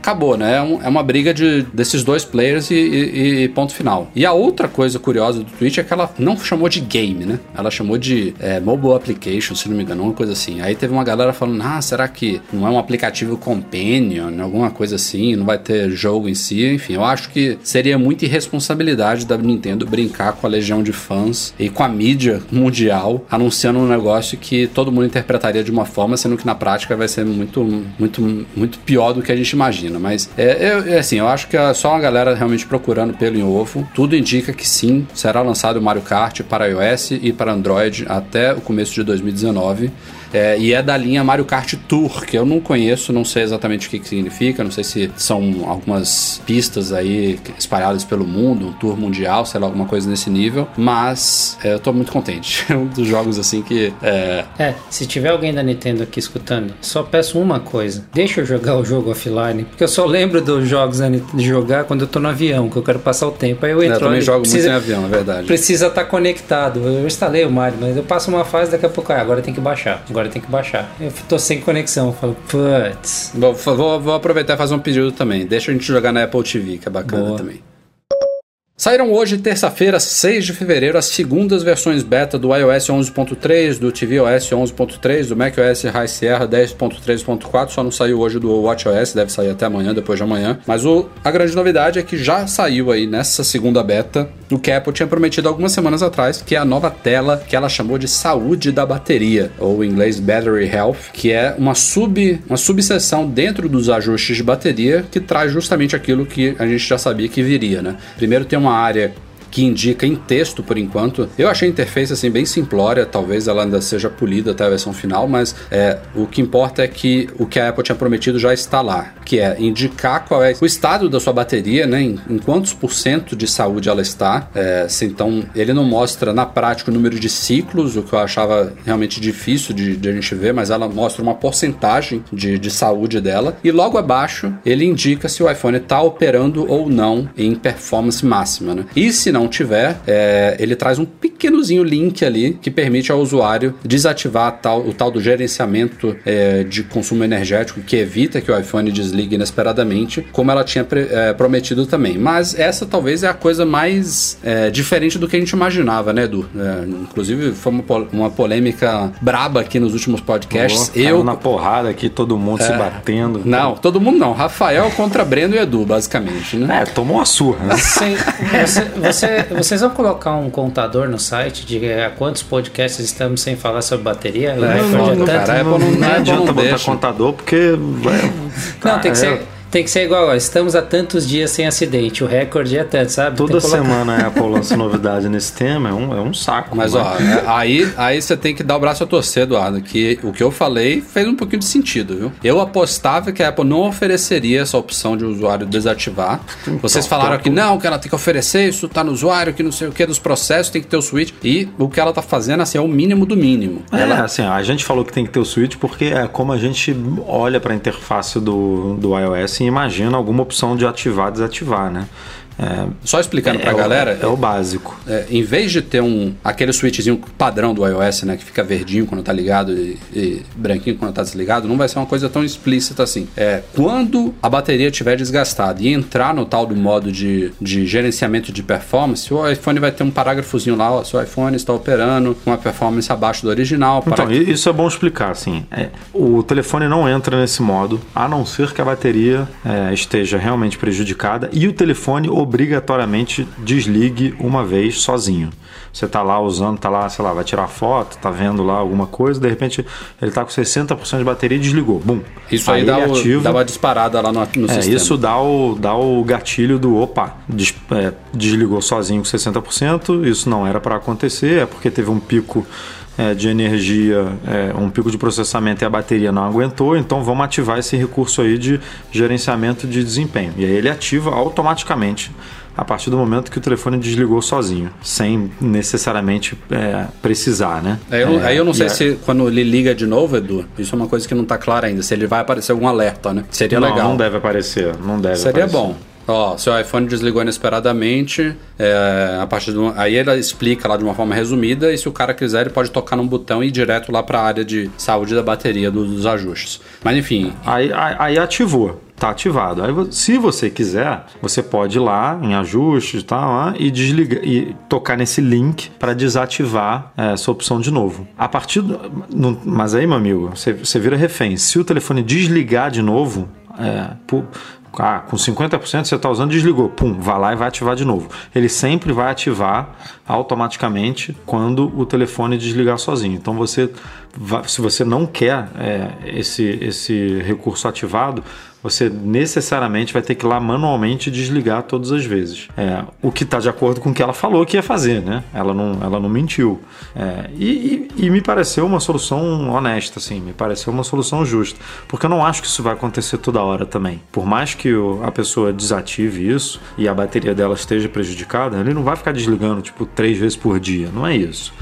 acabou, né? É, um- é uma briga de, desses dois players e, e- e ponto final. E a outra coisa curiosa do Twitch é que ela não chamou de game, né? Ela chamou de é, mobile application, se não me engano, uma coisa assim. Aí teve uma galera falando, ah, será que não é um aplicativo companion, alguma coisa assim, não vai ter jogo em si? Enfim, eu acho que seria muita irresponsabilidade da Nintendo brincar com a legião de fãs e com a mídia mundial anunciando um negócio que todo mundo interpretaria de uma forma, sendo que na prática vai ser muito, muito, muito pior do que a gente imagina. Mas é, é- é assim, eu acho que é só uma galera realmente procurando pelo em ovo. Tudo indica que sim, será lançado o Mario Kart para iOS e para Android até o começo de 2019. É, e é da linha Mario Kart Tour, que eu não conheço, não sei exatamente o que, que significa, não sei se são algumas pistas aí espalhadas pelo mundo, um tour mundial, sei lá, alguma coisa nesse nível, mas é, eu tô muito contente. É um dos jogos assim que é, É, se tiver alguém da Nintendo aqui escutando, só peço uma coisa: deixa eu jogar o jogo offline, porque eu só lembro dos jogos da Nintendo de jogar quando eu tô no avião, que eu quero passar o tempo. Aí eu eu entro também ali, jogo muito precisa, em avião, é verdade. Precisa estar conectado. Eu instalei o Mario, mas eu passo uma fase daqui a pouco. Ah, agora tem que baixar. Agora tem que baixar. Eu tô sem conexão. Falo, putz. Vou, vou, vou aproveitar e fazer um pedido também. Deixa a gente jogar na Apple TV, que é bacana Boa. também. Saíram hoje, terça-feira, 6 de fevereiro, as segundas versões beta do iOS 11.3, do tvOS 11.3, do macOS High Sierra 10.3.4. Só não saiu hoje do WatchOS, deve sair até amanhã, depois de amanhã. Mas o, a grande novidade é que já saiu aí nessa segunda beta o que Apple tinha prometido algumas semanas atrás, que é a nova tela que ela chamou de saúde da bateria, ou em inglês Battery Health, que é uma sub uma subseção dentro dos ajustes de bateria que traz justamente aquilo que a gente já sabia que viria, né? Primeiro tem uma área que indica em texto por enquanto. Eu achei a interface assim bem simplória, talvez ela ainda seja polida até a versão final, mas é, o que importa é que o que a Apple tinha prometido já está lá, que é indicar qual é o estado da sua bateria, né, em, em quantos por cento de saúde ela está. É, se então ele não mostra na prática o número de ciclos, o que eu achava realmente difícil de, de a gente ver, mas ela mostra uma porcentagem de, de saúde dela. E logo abaixo ele indica se o iPhone está operando ou não em performance máxima. Né? E se não tiver, é, ele traz um pequenozinho link ali que permite ao usuário desativar tal- o tal do gerenciamento é, de consumo energético que evita que o iPhone desligue inesperadamente, como ela tinha pre- é, prometido também. Mas essa talvez é a coisa mais é, diferente do que a gente imaginava, né, Edu? É, inclusive foi uma, pol- uma polêmica braba aqui nos últimos podcasts. Caiu eu na porrada aqui, todo mundo se batendo. não, todo mundo não. Rafael contra Breno e Edu, basicamente, né? É, tomou uma surra, né? Sim, você- você- vocês vão colocar um contador no site de eh, quantos podcasts estamos sem falar sobre bateria? Não, não, é não, cara, a Apple não- não, a Apple adianta não botar contador porque. vai- Não, tem que é, ser. Tem que ser igual, ó, estamos há tantos dias sem acidente, o recorde é tanto, sabe? Toda semana a Apple lança novidade nesse tema, é um, é um saco. Mas né? ó, é, aí, aí você tem que dar o braço a torcer, Eduardo, que o que eu falei fez um pouquinho de sentido, viu? Eu apostava que a Apple não ofereceria essa opção de usuário desativar. Vocês falaram que não, que ela tem que oferecer, isso tá no usuário, que não sei o que dos processos, tem que ter o switch. E o que ela tá fazendo assim é o mínimo do mínimo. É, Ela, assim, a gente falou que tem que ter o switch porque é como a gente olha para a interface do, do iOS e imagina alguma opção de ativar desativar, né? É, só explicando pra é o- galera, é o básico. É, em vez de ter um aquele switchzinho padrão do iOS, né, que fica verdinho quando tá ligado e, e branquinho quando tá desligado, não vai ser uma coisa tão explícita assim. É, quando a bateria estiver desgastada e entrar no tal do modo de, de gerenciamento de performance, o iPhone vai ter um parágrafozinho lá, ó, seu iPhone está operando com uma performance abaixo do original. para Então, isso é bom explicar, assim. É, o telefone não entra nesse modo, a não ser que a bateria é, esteja realmente prejudicada e o telefone obrigatoriamente desligue uma vez sozinho. Você tá lá usando, tá lá, sei lá, vai tirar foto, tá vendo lá alguma coisa, de repente ele tá com 60% de bateria e desligou. Bum. Isso aí, dá, ele o- ativa. dá uma disparada lá no, no É, sistema. isso dá o, dá o gatilho do opa, des- é, desligou sozinho com 60%, isso não era para acontecer, é porque teve um pico é, de energia, é, um pico de processamento e a bateria não aguentou, então vamos ativar esse recurso aí de gerenciamento de desempenho. E aí ele ativa automaticamente a partir do momento que o telefone desligou sozinho, sem necessariamente é, precisar, né? Aí eu, não- É, aí eu não sei a- se quando ele liga de novo, Edu, isso é uma coisa que não tá clara ainda, se ele vai aparecer algum alerta, né? Seria não, legal. não deve aparecer, não deve Seria aparecer. bom. Ó, seu iPhone desligou inesperadamente, é, a partir do, aí ele explica lá de uma forma resumida e se o cara quiser ele pode tocar num botão e ir direto lá para a área de saúde da bateria do- dos ajustes. Mas enfim, Aí, aí, aí ativou, tá ativado. Aí, se você quiser, você pode ir lá em ajustes e tal lá, e desligar e tocar nesse link para desativar é, essa opção de novo. A partir do, no- mas aí, meu amigo, você, você vira refém. Se o telefone desligar de novo, é, pu- ah, com 50% você está usando, desligou, pum, vai lá e vai ativar de novo. Ele sempre vai ativar automaticamente quando o telefone desligar sozinho. Então você, se você não quer é, esse, esse recurso ativado, você necessariamente vai ter que ir lá manualmente desligar todas as vezes. É, o que está de acordo com o que ela falou que ia fazer, né? Ela não, ela não mentiu. É, e, e- e me pareceu uma solução honesta, assim, me pareceu uma solução justa. Porque eu não acho que isso vai acontecer toda hora também. Por mais que a pessoa desative isso e a bateria dela esteja prejudicada, ele não vai ficar desligando, tipo, três vezes por dia. Não é isso.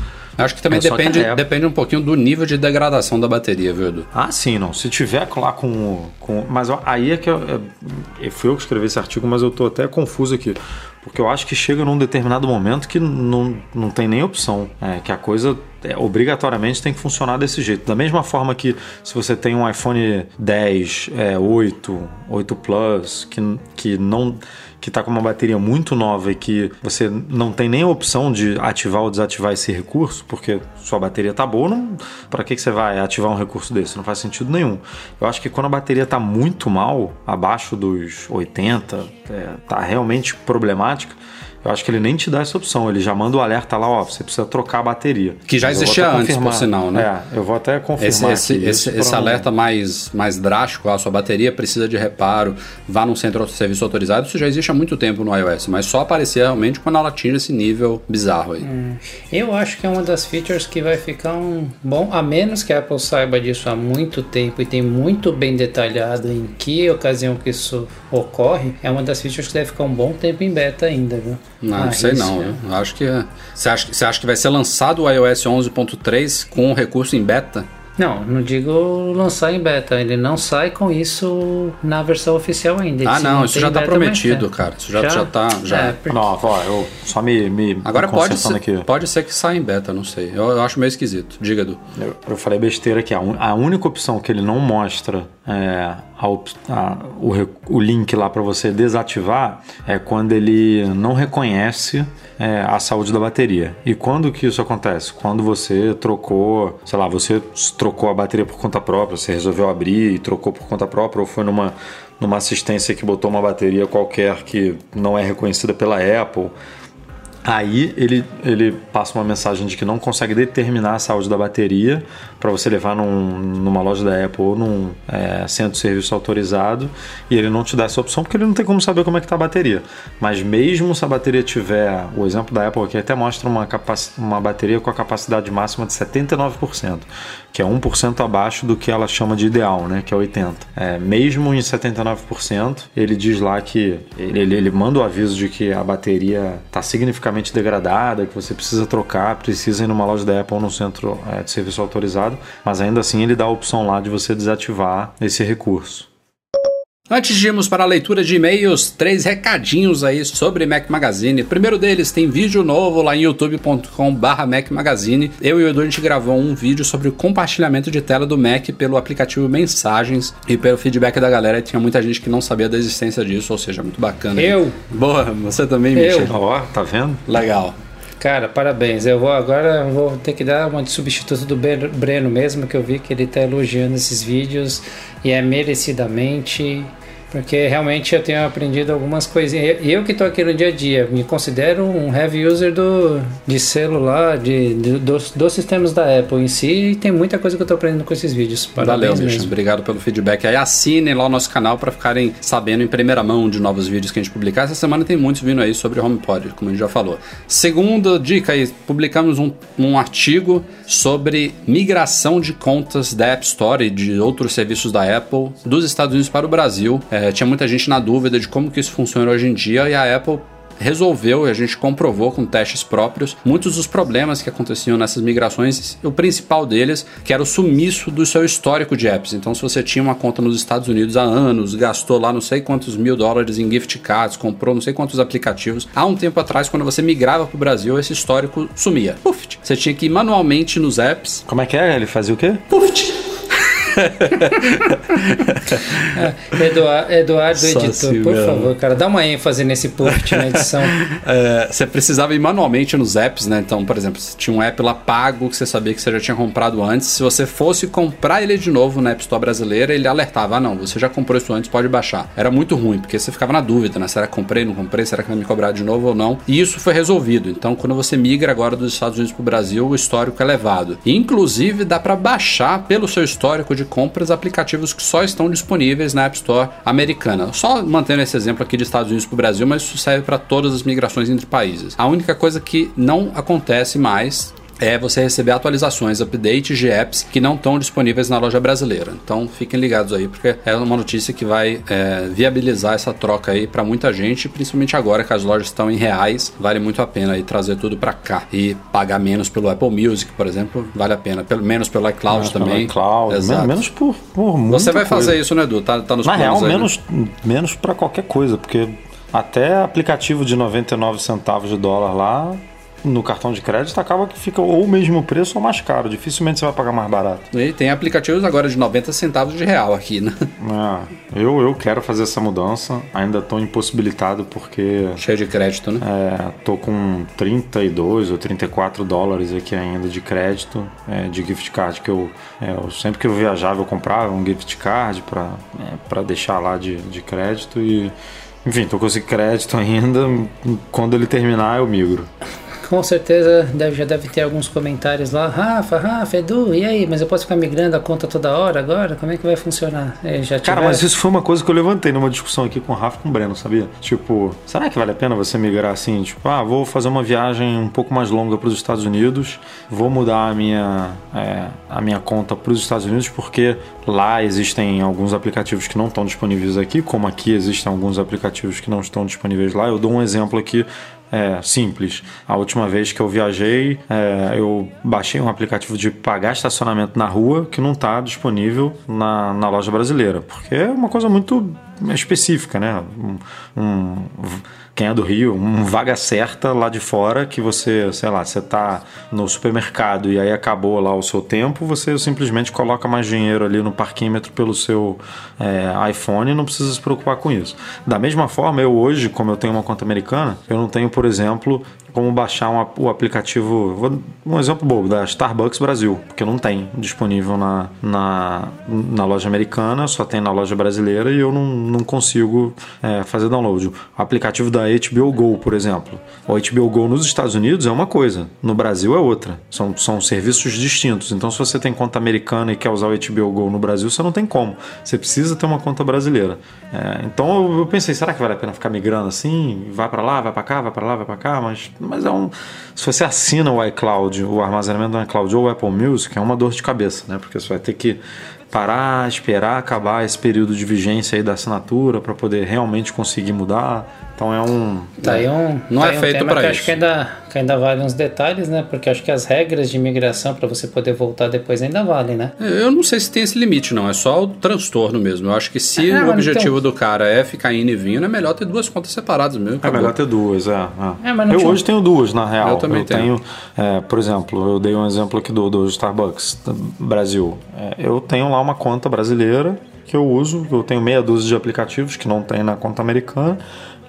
Acho que também É só que depende, depende um pouquinho do nível de degradação da bateria, viu, Edu? Ah, sim, não. Se tiver lá com. com mas ó, aí é que. Eu, é, fui eu que escrevi esse artigo, mas eu tô até confuso aqui. Porque eu acho que chega num determinado momento que não, não tem nem opção. É, que a coisa é, obrigatoriamente tem que funcionar desse jeito. Da mesma forma que se você tem um iPhone 10, é, 8, 8 Plus, que, que não que está com uma bateria muito nova e que você não tem nem a opção de ativar ou desativar esse recurso, porque sua bateria tá boa, para que, que você vai ativar um recurso desse? Não faz sentido nenhum. Eu acho que quando a bateria tá muito mal, abaixo dos 80, é, tá realmente problemática, eu acho que ele nem te dá essa opção, ele já manda o alerta lá, ó, você precisa trocar a bateria. Que já existia antes, por sinal, né? É, eu vou até confirmar Esse, esse, aqui esse, esse alerta mais, mais drástico, a sua bateria precisa de reparo, vá num centro de serviço autorizado, isso já existe há muito tempo no iOS, mas só aparecia realmente quando ela atinge esse nível bizarro aí. Eu acho que é uma das features que vai ficar um bom, a menos que a Apple saiba disso há muito tempo e tem muito bem detalhado em que ocasião que isso ocorre, é uma das features que deve ficar um bom tempo em beta ainda, viu? Não, Ah, não sei isso, não. é. acho que você acha, que- você acha que vai ser lançado o iOS 11.3 com o recurso em beta? Não, não digo lançar em beta, ele não sai com isso na versão oficial ainda. ele ah, não, isso já tá beta, prometido, mas cara. Isso já, já? tá. Já. É, porque- Não, ó, eu só me, me Agora me pode ser, aqui. pode ser que saia em beta, não sei. Eu, eu acho meio esquisito. Diga, Edu. Eu, eu falei besteira aqui. A, un- a única opção que ele não mostra é, a a- o, o link lá para você desativar é quando ele não reconhece é, a saúde da bateria. E quando que isso acontece? Quando você trocou, sei lá, você trocou a bateria por conta própria, você resolveu abrir e trocou por conta própria, ou foi numa, numa assistência que botou uma bateria qualquer que não é reconhecida pela Apple. Aí ele, ele passa uma mensagem de que não consegue determinar a saúde da bateria para você levar num- numa loja da Apple ou num é, centro de serviço autorizado e ele não te dá essa opção porque ele não tem como saber como é que está a bateria. Mas mesmo se a bateria tiver, o exemplo da Apple aqui até mostra uma, uma bateria com a capacidade máxima de 79%, que é 1% abaixo do que ela chama de ideal, né, que é 80%. É, mesmo em 79%, ele diz lá que ele, ele, ele manda o aviso de que a bateria está significativamente degradada, que você precisa trocar, precisa ir numa loja da Apple ou num centro é, de serviço autorizado, mas ainda assim ele dá a opção lá de você desativar esse recurso. Antes de irmos para a leitura de e-mails, três recadinhos aí sobre Mac Magazine. Primeiro deles, tem vídeo novo lá em youtube.com/barra Mac Magazine. Eu e o Edu a gente gravou um vídeo sobre o compartilhamento de tela do Mac pelo aplicativo Mensagens e pelo feedback da galera. E tinha muita gente que não sabia da existência disso, ou seja, muito bacana. Eu? Boa, você também, Eu. Michel. Ó, tá vendo? Legal. Cara, parabéns. Eu vou agora vou ter que dar uma de substituto do Breno mesmo, que eu vi que ele tá elogiando esses vídeos e é merecidamente. Porque realmente eu tenho aprendido algumas coisinhas. Eu que estou aqui no dia a dia, me considero um heavy user do, de celular, de, de- dos, dos sistemas da Apple em si, e tem muita coisa que eu estou aprendendo com esses vídeos. Valeu, Parabéns Mission. mesmo. Obrigado pelo feedback. Aí assinem lá o nosso canal para ficarem sabendo em primeira mão de novos vídeos que a gente publicar. Essa semana tem muitos vindo aí sobre HomePod, como a gente já falou. Segunda dica aí, publicamos um, um artigo sobre migração de contas da App Store e de outros serviços da Apple dos Estados Unidos para o Brasil. É, tinha muita gente na dúvida de como que isso funciona hoje em dia e a Apple resolveu e a gente comprovou com testes próprios muitos dos problemas que aconteciam nessas migrações. O principal deles, que era o sumiço do seu histórico de apps. Então, se você tinha uma conta nos Estados Unidos há anos, gastou lá não sei quantos mil dólares em gift cards, comprou não sei quantos aplicativos, há um tempo atrás, quando você migrava para o Brasil, esse histórico sumia. Puf! Você tinha que ir manualmente nos apps. Como é que é? Ele fazia o quê? Puf! Eduardo, Eduardo Só editor, se por favor, cara, dá uma ênfase nesse post na edição. É, você precisava ir manualmente nos apps, né? Então, por exemplo, se tinha um app lá pago que você sabia que você já tinha comprado antes. Se você fosse comprar ele de novo na App Store brasileira, ele alertava: ah, não, você já comprou isso antes, pode baixar. Era muito ruim, porque você ficava na dúvida, né? Será que comprei, não comprei? Será que vai me cobrar de novo ou não? E isso foi resolvido. Então, quando você migra agora dos Estados Unidos para o Brasil, o histórico é levado. Inclusive, dá para baixar pelo seu histórico de compras aplicativos que só estão disponíveis na App Store americana. Só mantendo esse exemplo aqui de Estados Unidos para o Brasil, mas isso serve para todas as migrações entre países. A única coisa que não acontece mais é você receber atualizações, updates de apps que não estão disponíveis na loja brasileira. Então fiquem ligados aí, porque é uma notícia que vai é, viabilizar essa troca aí para muita gente, principalmente agora que as lojas estão em reais, vale muito a pena aí trazer tudo para cá e pagar menos pelo Apple Music, por exemplo, vale a pena, pelo menos pelo iCloud também. Cloud, Exato. menos por, por muita Você vai coisa. fazer isso, né, Edu? Tá, tá nos Na real, aí, né? menos, menos para qualquer coisa, porque até aplicativo de 99 centavos de dólar lá no cartão de crédito acaba que fica ou o mesmo preço ou mais caro. Dificilmente você vai pagar mais barato. E tem aplicativos agora de 90 centavos de real aqui, né? É, eu, eu quero fazer essa mudança, ainda estou impossibilitado porque Cheio de crédito, né? é, tô com 32 ou 34 dólares aqui ainda de crédito é, de gift card que eu, é, eu sempre que eu viajava eu comprava um gift card para é, deixar lá de, de crédito e enfim, tô com esse crédito ainda. Quando ele terminar, eu migro. Com certeza deve, já deve ter alguns comentários lá. Rafa, Rafa, Edu, e aí? Mas eu posso ficar migrando a conta toda hora agora? Como é que vai funcionar? É, já Cara, tiver- mas isso foi uma coisa que eu levantei numa discussão aqui com o Rafa e com o Breno, sabia? Tipo, será que vale a pena você migrar assim? Tipo, ah, vou fazer uma viagem um pouco mais longa para os Estados Unidos, vou mudar a minha, é, a minha conta para os Estados Unidos porque lá existem alguns aplicativos que não estão disponíveis aqui, como aqui existem alguns aplicativos que não estão disponíveis lá. Eu dou um exemplo aqui é, simples. A última vez que eu viajei, é, eu baixei um aplicativo de pagar estacionamento na rua que não está disponível na, na loja brasileira, porque é uma coisa muito específica, né? Um, um- quem é do Rio, um vaga certa lá de fora que você, sei lá, você tá no supermercado e aí acabou lá o seu tempo, você simplesmente coloca mais dinheiro ali no parquímetro pelo seu é, iPhone e não precisa se preocupar com isso. Da mesma forma, eu hoje, como eu tenho uma conta americana, eu não tenho, por exemplo, como baixar um, o aplicativo, vou- um exemplo bobo, da Starbucks Brasil, porque não tem disponível na, na, na loja americana, só tem na loja brasileira e eu não, não consigo é, fazer download. O aplicativo da HBO Go, por exemplo. O HBO Go nos Estados Unidos é uma coisa, no Brasil é outra. São, são serviços distintos. Então, se você tem conta americana e quer usar o HBO Go no Brasil, você não tem como. Você precisa ter uma conta brasileira. É, então, eu, eu pensei, será que vale a pena ficar migrando assim? Vai para lá, vai para cá, vai para lá, vai para cá, mas, mas é um. Se você assina o iCloud, o armazenamento do iCloud ou o Apple Music, é uma dor de cabeça, né? Porque você vai ter que parar, esperar acabar esse período de vigência aí da assinatura para poder realmente conseguir mudar. Então é um. Tá aí um, Não tá é um feito tema pra que isso. Acho que ainda, que ainda vale uns detalhes, né? Porque acho que as regras de imigração para você poder voltar depois ainda valem, né? Eu não sei se tem esse limite, não. É só o transtorno mesmo. Eu acho que se É, o objetivo então- do cara é ficar indo e vindo, é melhor ter duas contas separadas mesmo. É acabou. melhor ter duas, é. é. É, mas não eu tinha- hoje tenho duas, na real. Eu também tenho. é, por exemplo, eu dei um exemplo aqui do, do Starbucks do Brasil. É, eu tenho lá uma conta brasileira que eu uso, eu tenho meia dúzia de aplicativos que não tem na conta americana.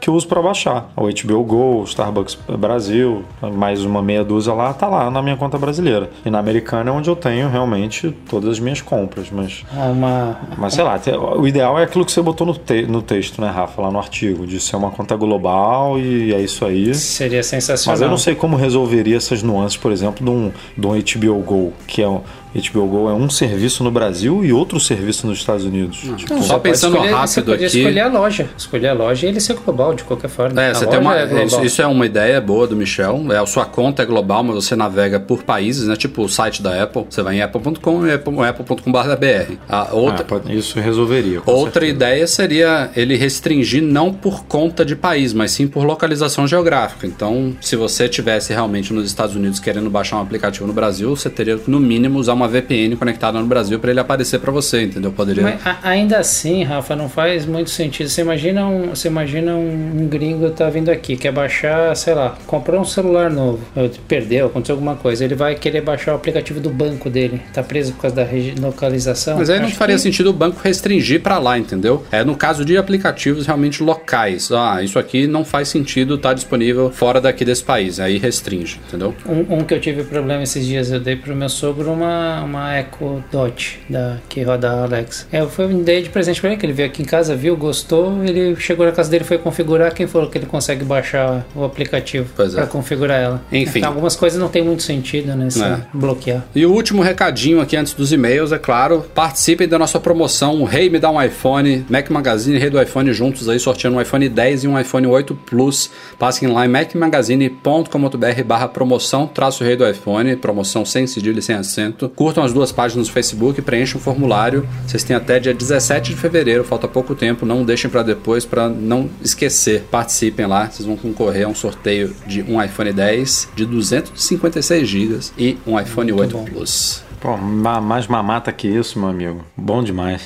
Que eu uso para baixar. O HBO Go, o Starbucks Brasil, mais uma meia dúzia lá, tá lá na minha conta brasileira. E na americana é onde eu tenho realmente todas as minhas compras, mas Ah, Uma, mas sei lá, o ideal é aquilo que você botou no, te- no texto, né, Rafa, lá no artigo, de ser uma conta global e é isso aí. seria sensacional. Mas eu não sei como resolveria essas nuances, por exemplo, de um, de um HBO Go, que é um HBO Go é um serviço no Brasil e outro serviço nos Estados Unidos. Tipo, Só pensando escolher- rápido aqui. escolher a loja. Escolher a loja e ele ser global de qualquer forma. É, você tem uma, é isso, isso é uma ideia boa do Michel. É, a sua conta é global, mas você navega por países, né? Tipo o site da Apple. Você vai em apple.com e apple- apple.com.br. A outra, ah, isso resolveria. Outra certeza. ideia seria ele restringir não por conta de país, mas sim por localização geográfica. Então, se você tivesse realmente nos Estados Unidos querendo baixar um aplicativo no Brasil, você teria que no mínimo usar uma VPN conectada no Brasil para ele aparecer para você, entendeu? Poderia. Mas a- ainda assim, Rafa, não faz muito sentido. Você imagina um, você imagina um, um gringo tá vindo aqui, quer baixar, sei lá, comprou um celular novo, perdeu, aconteceu alguma coisa, ele vai querer baixar o aplicativo do banco dele. Tá preso por causa da localização. Mas aí não faria que- sentido o banco restringir para lá, entendeu? É no caso de aplicativos realmente locais. Ah, isso aqui não faz sentido estar disponível fora daqui desse país. Aí restringe, entendeu? Um, um que eu tive problema esses dias, eu dei pro meu sogro uma, uma Echo Dot da, que roda a Alexa. É, Eu fui dei de presente pra ele, que ele veio aqui em casa, viu, gostou, ele chegou na casa dele, foi configurar, quem falou que ele consegue baixar o aplicativo Pois é. pra configurar ela. Enfim. Então, algumas coisas não tem muito sentido, né, se É. bloquear. E o último recadinho aqui antes dos e-mails, é claro, participem da nossa promoção, o Rei Me Dá um iPhone, Mac Magazine e Rei do iPhone juntos aí, sorteando um iPhone 10 e um iPhone 8 Plus. Passem lá em macmagazine.com.br barra promoção, traço Rei do iPhone, promoção sem cedilha e sem acento. Curtam as duas páginas no Facebook, preencham o formulário. Vocês têm até dia 17 de fevereiro, falta pouco tempo, não deixem para depois para não esquecer. Participem lá, vocês vão concorrer a um sorteio de um iPhone 10 de 256 GB e um iPhone 8 bom. Plus. Pô, ma- mais mamata que isso, meu amigo. Bom demais.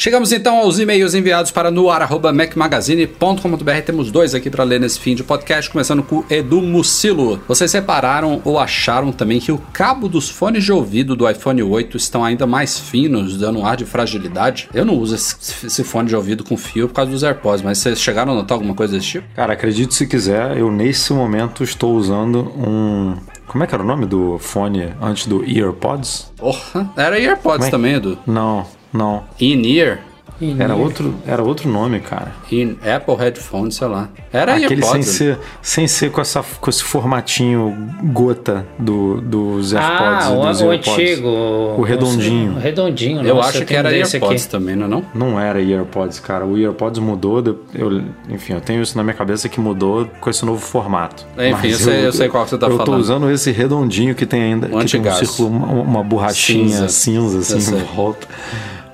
Chegamos então aos e-mails enviados para noar.macmagazine.com.br. Temos dois aqui para ler nesse fim de podcast, começando com o Edu Mucilo. Vocês separaram ou acharam também que o cabo dos fones de ouvido do iPhone 8 estão ainda mais finos, dando um ar de fragilidade? Eu não uso esse, esse fone de ouvido com fio por causa dos AirPods, mas vocês chegaram a notar alguma coisa desse tipo? Cara, acredite se quiser, eu nesse momento estou usando um. Como é que era o nome do fone antes do EarPods? Porra, era Como é? também, Edu. Não, não. In-ear, E Era outro, era outro nome, cara. in Apple Headphones, sei lá. Era Aquele sem AirPods. ser, sem ser com, essa, com esse formatinho gota do, dos AirPods Ah, e o, dos o AirPods. antigo. O redondinho. O redondinho, Eu nossa, acho que era AirPods aqui. também, não é não? Não era AirPods, cara. O AirPods mudou. Eu, enfim, eu tenho isso na minha cabeça que mudou com esse novo formato. Enfim, eu sei- eu sei qual que você tá eu tô falando. usando esse redondinho que tem ainda Um que tem um círculo, uma, uma borrachinha Cinza. cinza, Eu assim em volta.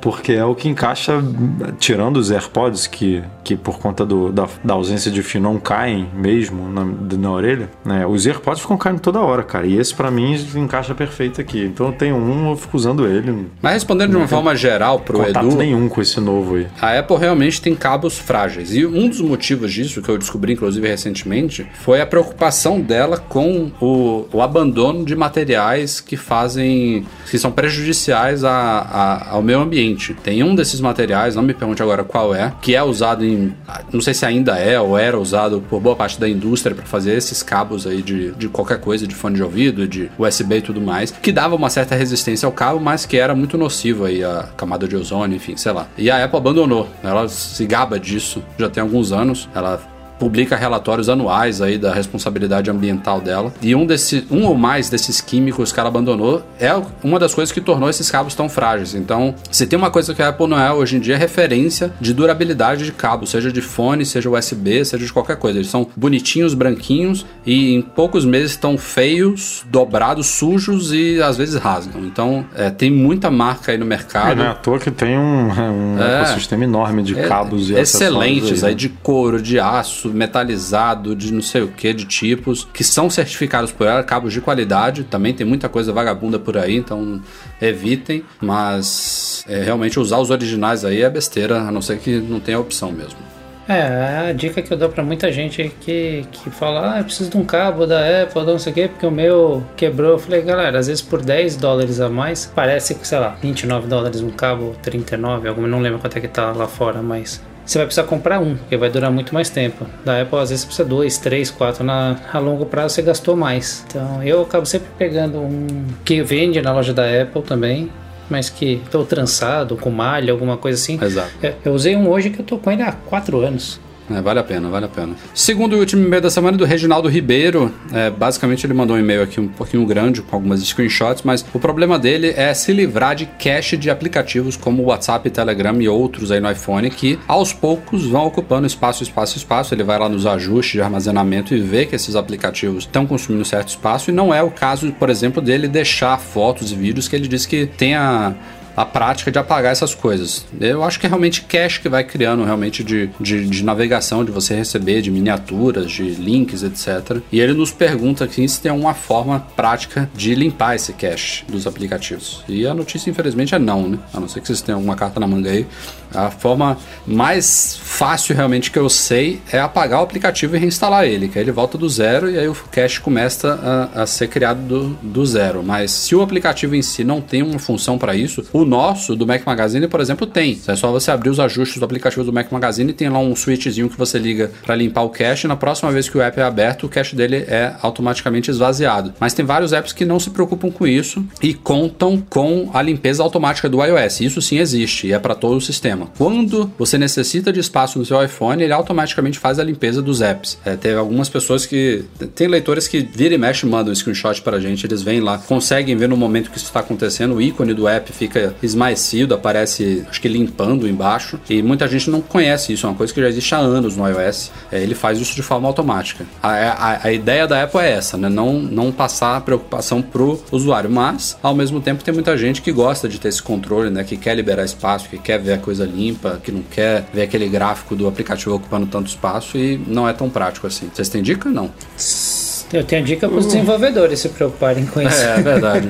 Porque é o que encaixa, tirando os AirPods, que, que por conta do, da, da ausência de fio não caem mesmo na, na orelha, né? Os AirPods ficam caindo toda hora, cara. E esse pra mim encaixa perfeito aqui. Então eu tenho um, eu fico usando ele. Mas respondendo de uma forma geral pro Contato Edu, nenhum com esse novo aí. a Apple realmente tem cabos frágeis. E um dos motivos disso, que eu descobri inclusive recentemente, foi a preocupação dela com o, o abandono de materiais que fazem. que são prejudiciais a- a- ao meio ambiente. Tem um desses materiais, não me pergunte agora qual é, que é usado em. não sei se ainda é ou era usado por boa parte da indústria para fazer esses cabos aí de, de qualquer coisa, de fone de ouvido, de USB e tudo mais, que dava uma certa resistência ao cabo, mas que era muito nocivo aí a camada de ozônio, enfim, sei lá. E a Apple abandonou. Ela se gaba disso já tem alguns anos. Ela publica relatórios anuais aí da responsabilidade ambiental dela. E um, desse, um ou mais desses químicos que ela abandonou é uma das coisas que tornou esses cabos tão frágeis. Então, se tem uma coisa que a Apple não é hoje em dia, é referência de durabilidade de cabo, seja de fone, seja USB, seja de qualquer coisa. Eles são bonitinhos, branquinhos e em poucos meses estão feios, dobrados, sujos e às vezes rasgam. Então, é, tem muita marca aí no É, mercado. não é à toa que tem um, um É. ecossistema enorme de É, cabos e excelentes aí, né? de couro, de aço, metalizado, de não sei o que, de tipos, que são certificados por ela, cabos de qualidade. Também tem muita coisa vagabunda por aí, então evitem. Mas é, realmente usar os originais aí é besteira, a não ser que não tenha opção mesmo. É, a dica que eu dou pra muita gente que, que fala, ah, eu preciso de um cabo da Apple, não sei o quê, porque o meu quebrou. Eu falei, galera, às vezes por 10 dólares a mais, parece que, sei lá, 29 dólares um cabo, 39, alguma, não lembro quanto é que tá lá fora, mas você vai precisar comprar um, porque vai durar muito mais tempo. Da Apple, às vezes, você precisa dois, três, quatro. Na, a longo prazo, você gastou mais. Então, eu acabo sempre pegando um que vende na loja da Apple também, mas que estou trançado, com malha, alguma coisa assim. Exato. É, Eu usei um hoje que eu tô com ele há quatro anos. É, vale a pena, vale a pena. Segundo e último e-mail da semana é do Reginaldo Ribeiro. É, basicamente, ele mandou um e-mail aqui um pouquinho grande, com algumas screenshots, mas o problema dele é se livrar de cache de aplicativos como WhatsApp, Telegram e outros aí no iPhone, que aos poucos vão ocupando espaço, espaço, espaço. Ele vai lá nos ajustes de armazenamento e vê que esses aplicativos estão consumindo certo espaço, e não é o caso, por exemplo, dele deixar fotos e vídeos que ele disse que tem a a prática de apagar essas coisas. Eu acho que é realmente cache que vai criando realmente de, de, de navegação, de você receber, de miniaturas, de links, etc. E ele nos pergunta aqui se tem uma forma prática de limpar esse cache dos aplicativos. E a notícia, infelizmente, é não, né? A não ser que vocês tenham alguma carta na manga aí. A forma mais fácil realmente que eu sei é apagar o aplicativo e reinstalar ele, que aí ele volta do zero e aí o cache começa a, a ser criado do, do zero. Mas se o aplicativo em si não tem uma função para isso, o nosso do Mac Magazine, por exemplo, tem. É só você abrir os ajustes do aplicativo do Mac Magazine e tem lá um switchzinho que você liga para limpar o cache. Na próxima vez que o app é aberto, o cache dele é automaticamente esvaziado. Mas tem vários apps que não se preocupam com isso e contam com a limpeza automática do iOS. Isso sim existe e é para todo o sistema. Quando você necessita de espaço no seu iPhone, ele automaticamente faz a limpeza dos apps. É, teve algumas pessoas que. Tem leitores que vira e mexe mandam um screenshot pra gente, eles vêm lá, conseguem ver no momento que isso está acontecendo, o ícone do app fica esmaecido, aparece, acho que limpando embaixo. E muita gente não conhece isso, é uma coisa que já existe há anos no iOS. É, ele faz isso de forma automática. A, a, a ideia da Apple é essa, né? Não, não passar a preocupação pro usuário, mas ao mesmo tempo tem muita gente que gosta de ter esse controle, né? Que quer liberar espaço, que quer ver a coisa limpa, que não quer ver aquele gráfico do aplicativo ocupando tanto espaço e não é tão prático assim. Vocês têm dica? Não. Eu tenho dica para os desenvolvedores se preocuparem com isso. É, é verdade.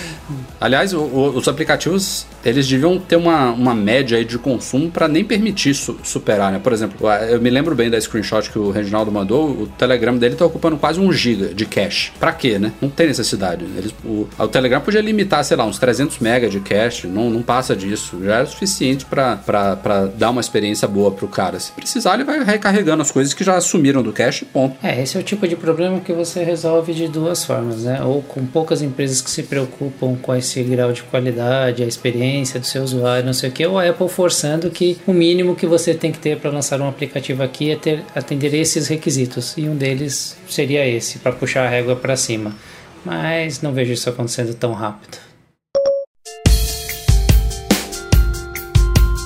Aliás, o- o- os aplicativos eles deviam ter uma, uma média aí de consumo para nem permitir su- superar, né? Por exemplo, eu me lembro bem da screenshot que o Reginaldo mandou, o Telegram dele tá ocupando quase um giga de cache. Pra quê, né? Não tem necessidade. Eles, o, o Telegram podia limitar, sei lá, uns 300 mega de cache, não, não passa disso. Já é o suficiente pra dar uma experiência boa pro cara. Se precisar, ele vai recarregando as coisas que já sumiram do cache, ponto. É, esse é o tipo de problema que você resolve de duas formas, né? Ou com poucas empresas que se preocupam com esse grau de qualidade, a experiência do seu usuário, não sei o que, ou a Apple forçando que o mínimo que você tem que ter para lançar um aplicativo aqui é ter, atender esses requisitos. E um deles seria esse, para puxar a régua para cima. Mas não vejo isso acontecendo tão rápido.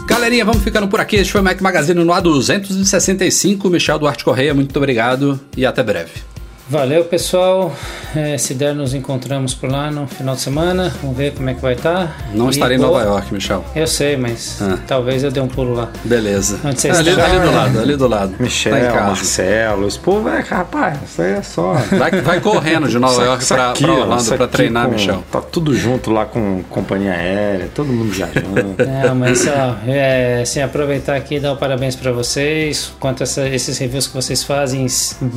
Galerinha, vamos ficando por aqui. Este foi o Mac Magazine no A265. Michel Duarte Correia, muito obrigado e até breve. Valeu, pessoal. É, se der, nos encontramos por lá no final de semana. Vamos ver como é que vai estar. Não E estarei em Nova York, Michel. Eu sei, mas Ah. talvez eu dê um pulo lá. Beleza. Onde você ali, está? ali do lado, ali do lado. Michel, Tá casa. Marcelo, esse povo é, rapaz, isso aí é só. Vai, vai correndo de Nova York Isso pra, aqui, pra ó, Orlando aqui treinar, com- Michel. Tá tudo junto lá com companhia aérea, todo mundo viajando. Não, mas ó, é, assim, aproveitar aqui e dar o parabéns para vocês quanto a essa- esses reviews que vocês fazem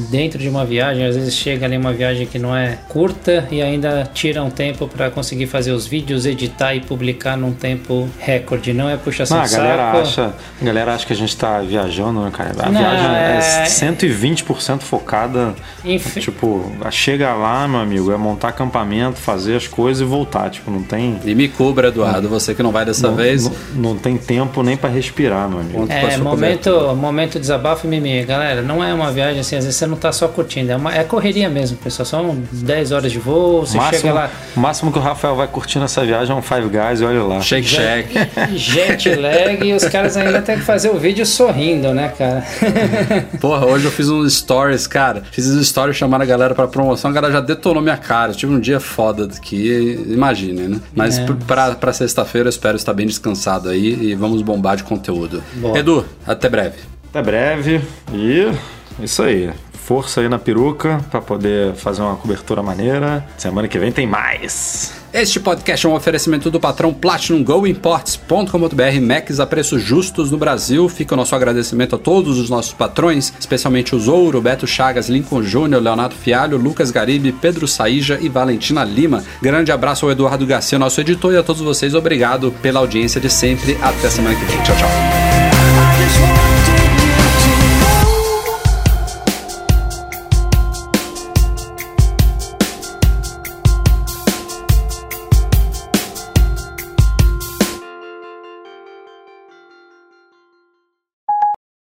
dentro de uma viagem. Às vezes chega ali uma viagem que não é curta e ainda tira um tempo para conseguir fazer os vídeos, editar e publicar num tempo recorde. Não é puxação Não, a de galera saco. acha, a galera acha que a gente tá viajando, né, cara? A Não, viagem é, é- 120% focada. Inf- Tipo, chega lá, meu amigo, é montar acampamento, fazer as coisas e voltar. Tipo, não tem. E me cubra, Eduardo, você que não vai dessa não, vez. não, não tem tempo nem pra respirar, meu amigo. A É, momento, momento desabafo e mimimi. Galera, não é uma viagem assim, às vezes você não tá só curtindo, é, uma, é correria mesmo, pessoal. São 10 horas de voo, você máximo, chega lá, o máximo que o Rafael vai curtir nessa viagem é um Five Guys olha lá. Shake Shack. jet lag e os caras ainda têm que fazer o vídeo sorrindo, né, cara? Porra, hoje eu fiz uns stories, cara. Fiz uns stories chamando a galera pra promoção, a galera já detonou minha cara. Eu tive um dia foda aqui, imagine, né? Mas É. pr- pra, pra sexta-feira eu espero estar bem descansado aí e vamos bombar de conteúdo. Boa. Edu, até breve. Até breve e isso aí. Força aí na peruca pra poder fazer uma cobertura maneira. Semana que vem tem mais. Este podcast é um oferecimento do patrão Platinum Go Imports.com.br Macs a preços justos no Brasil. Fica o nosso agradecimento a todos os nossos patrões, especialmente o Zouro, Beto Chagas, Lincoln Júnior, Leonardo Fialho, Lucas Garibe, Pedro Saíja e Valentina Lima. Grande abraço ao Eduardo Garcia, nosso editor, e a todos vocês. Obrigado pela audiência de sempre. Até semana que vem. Tchau, tchau.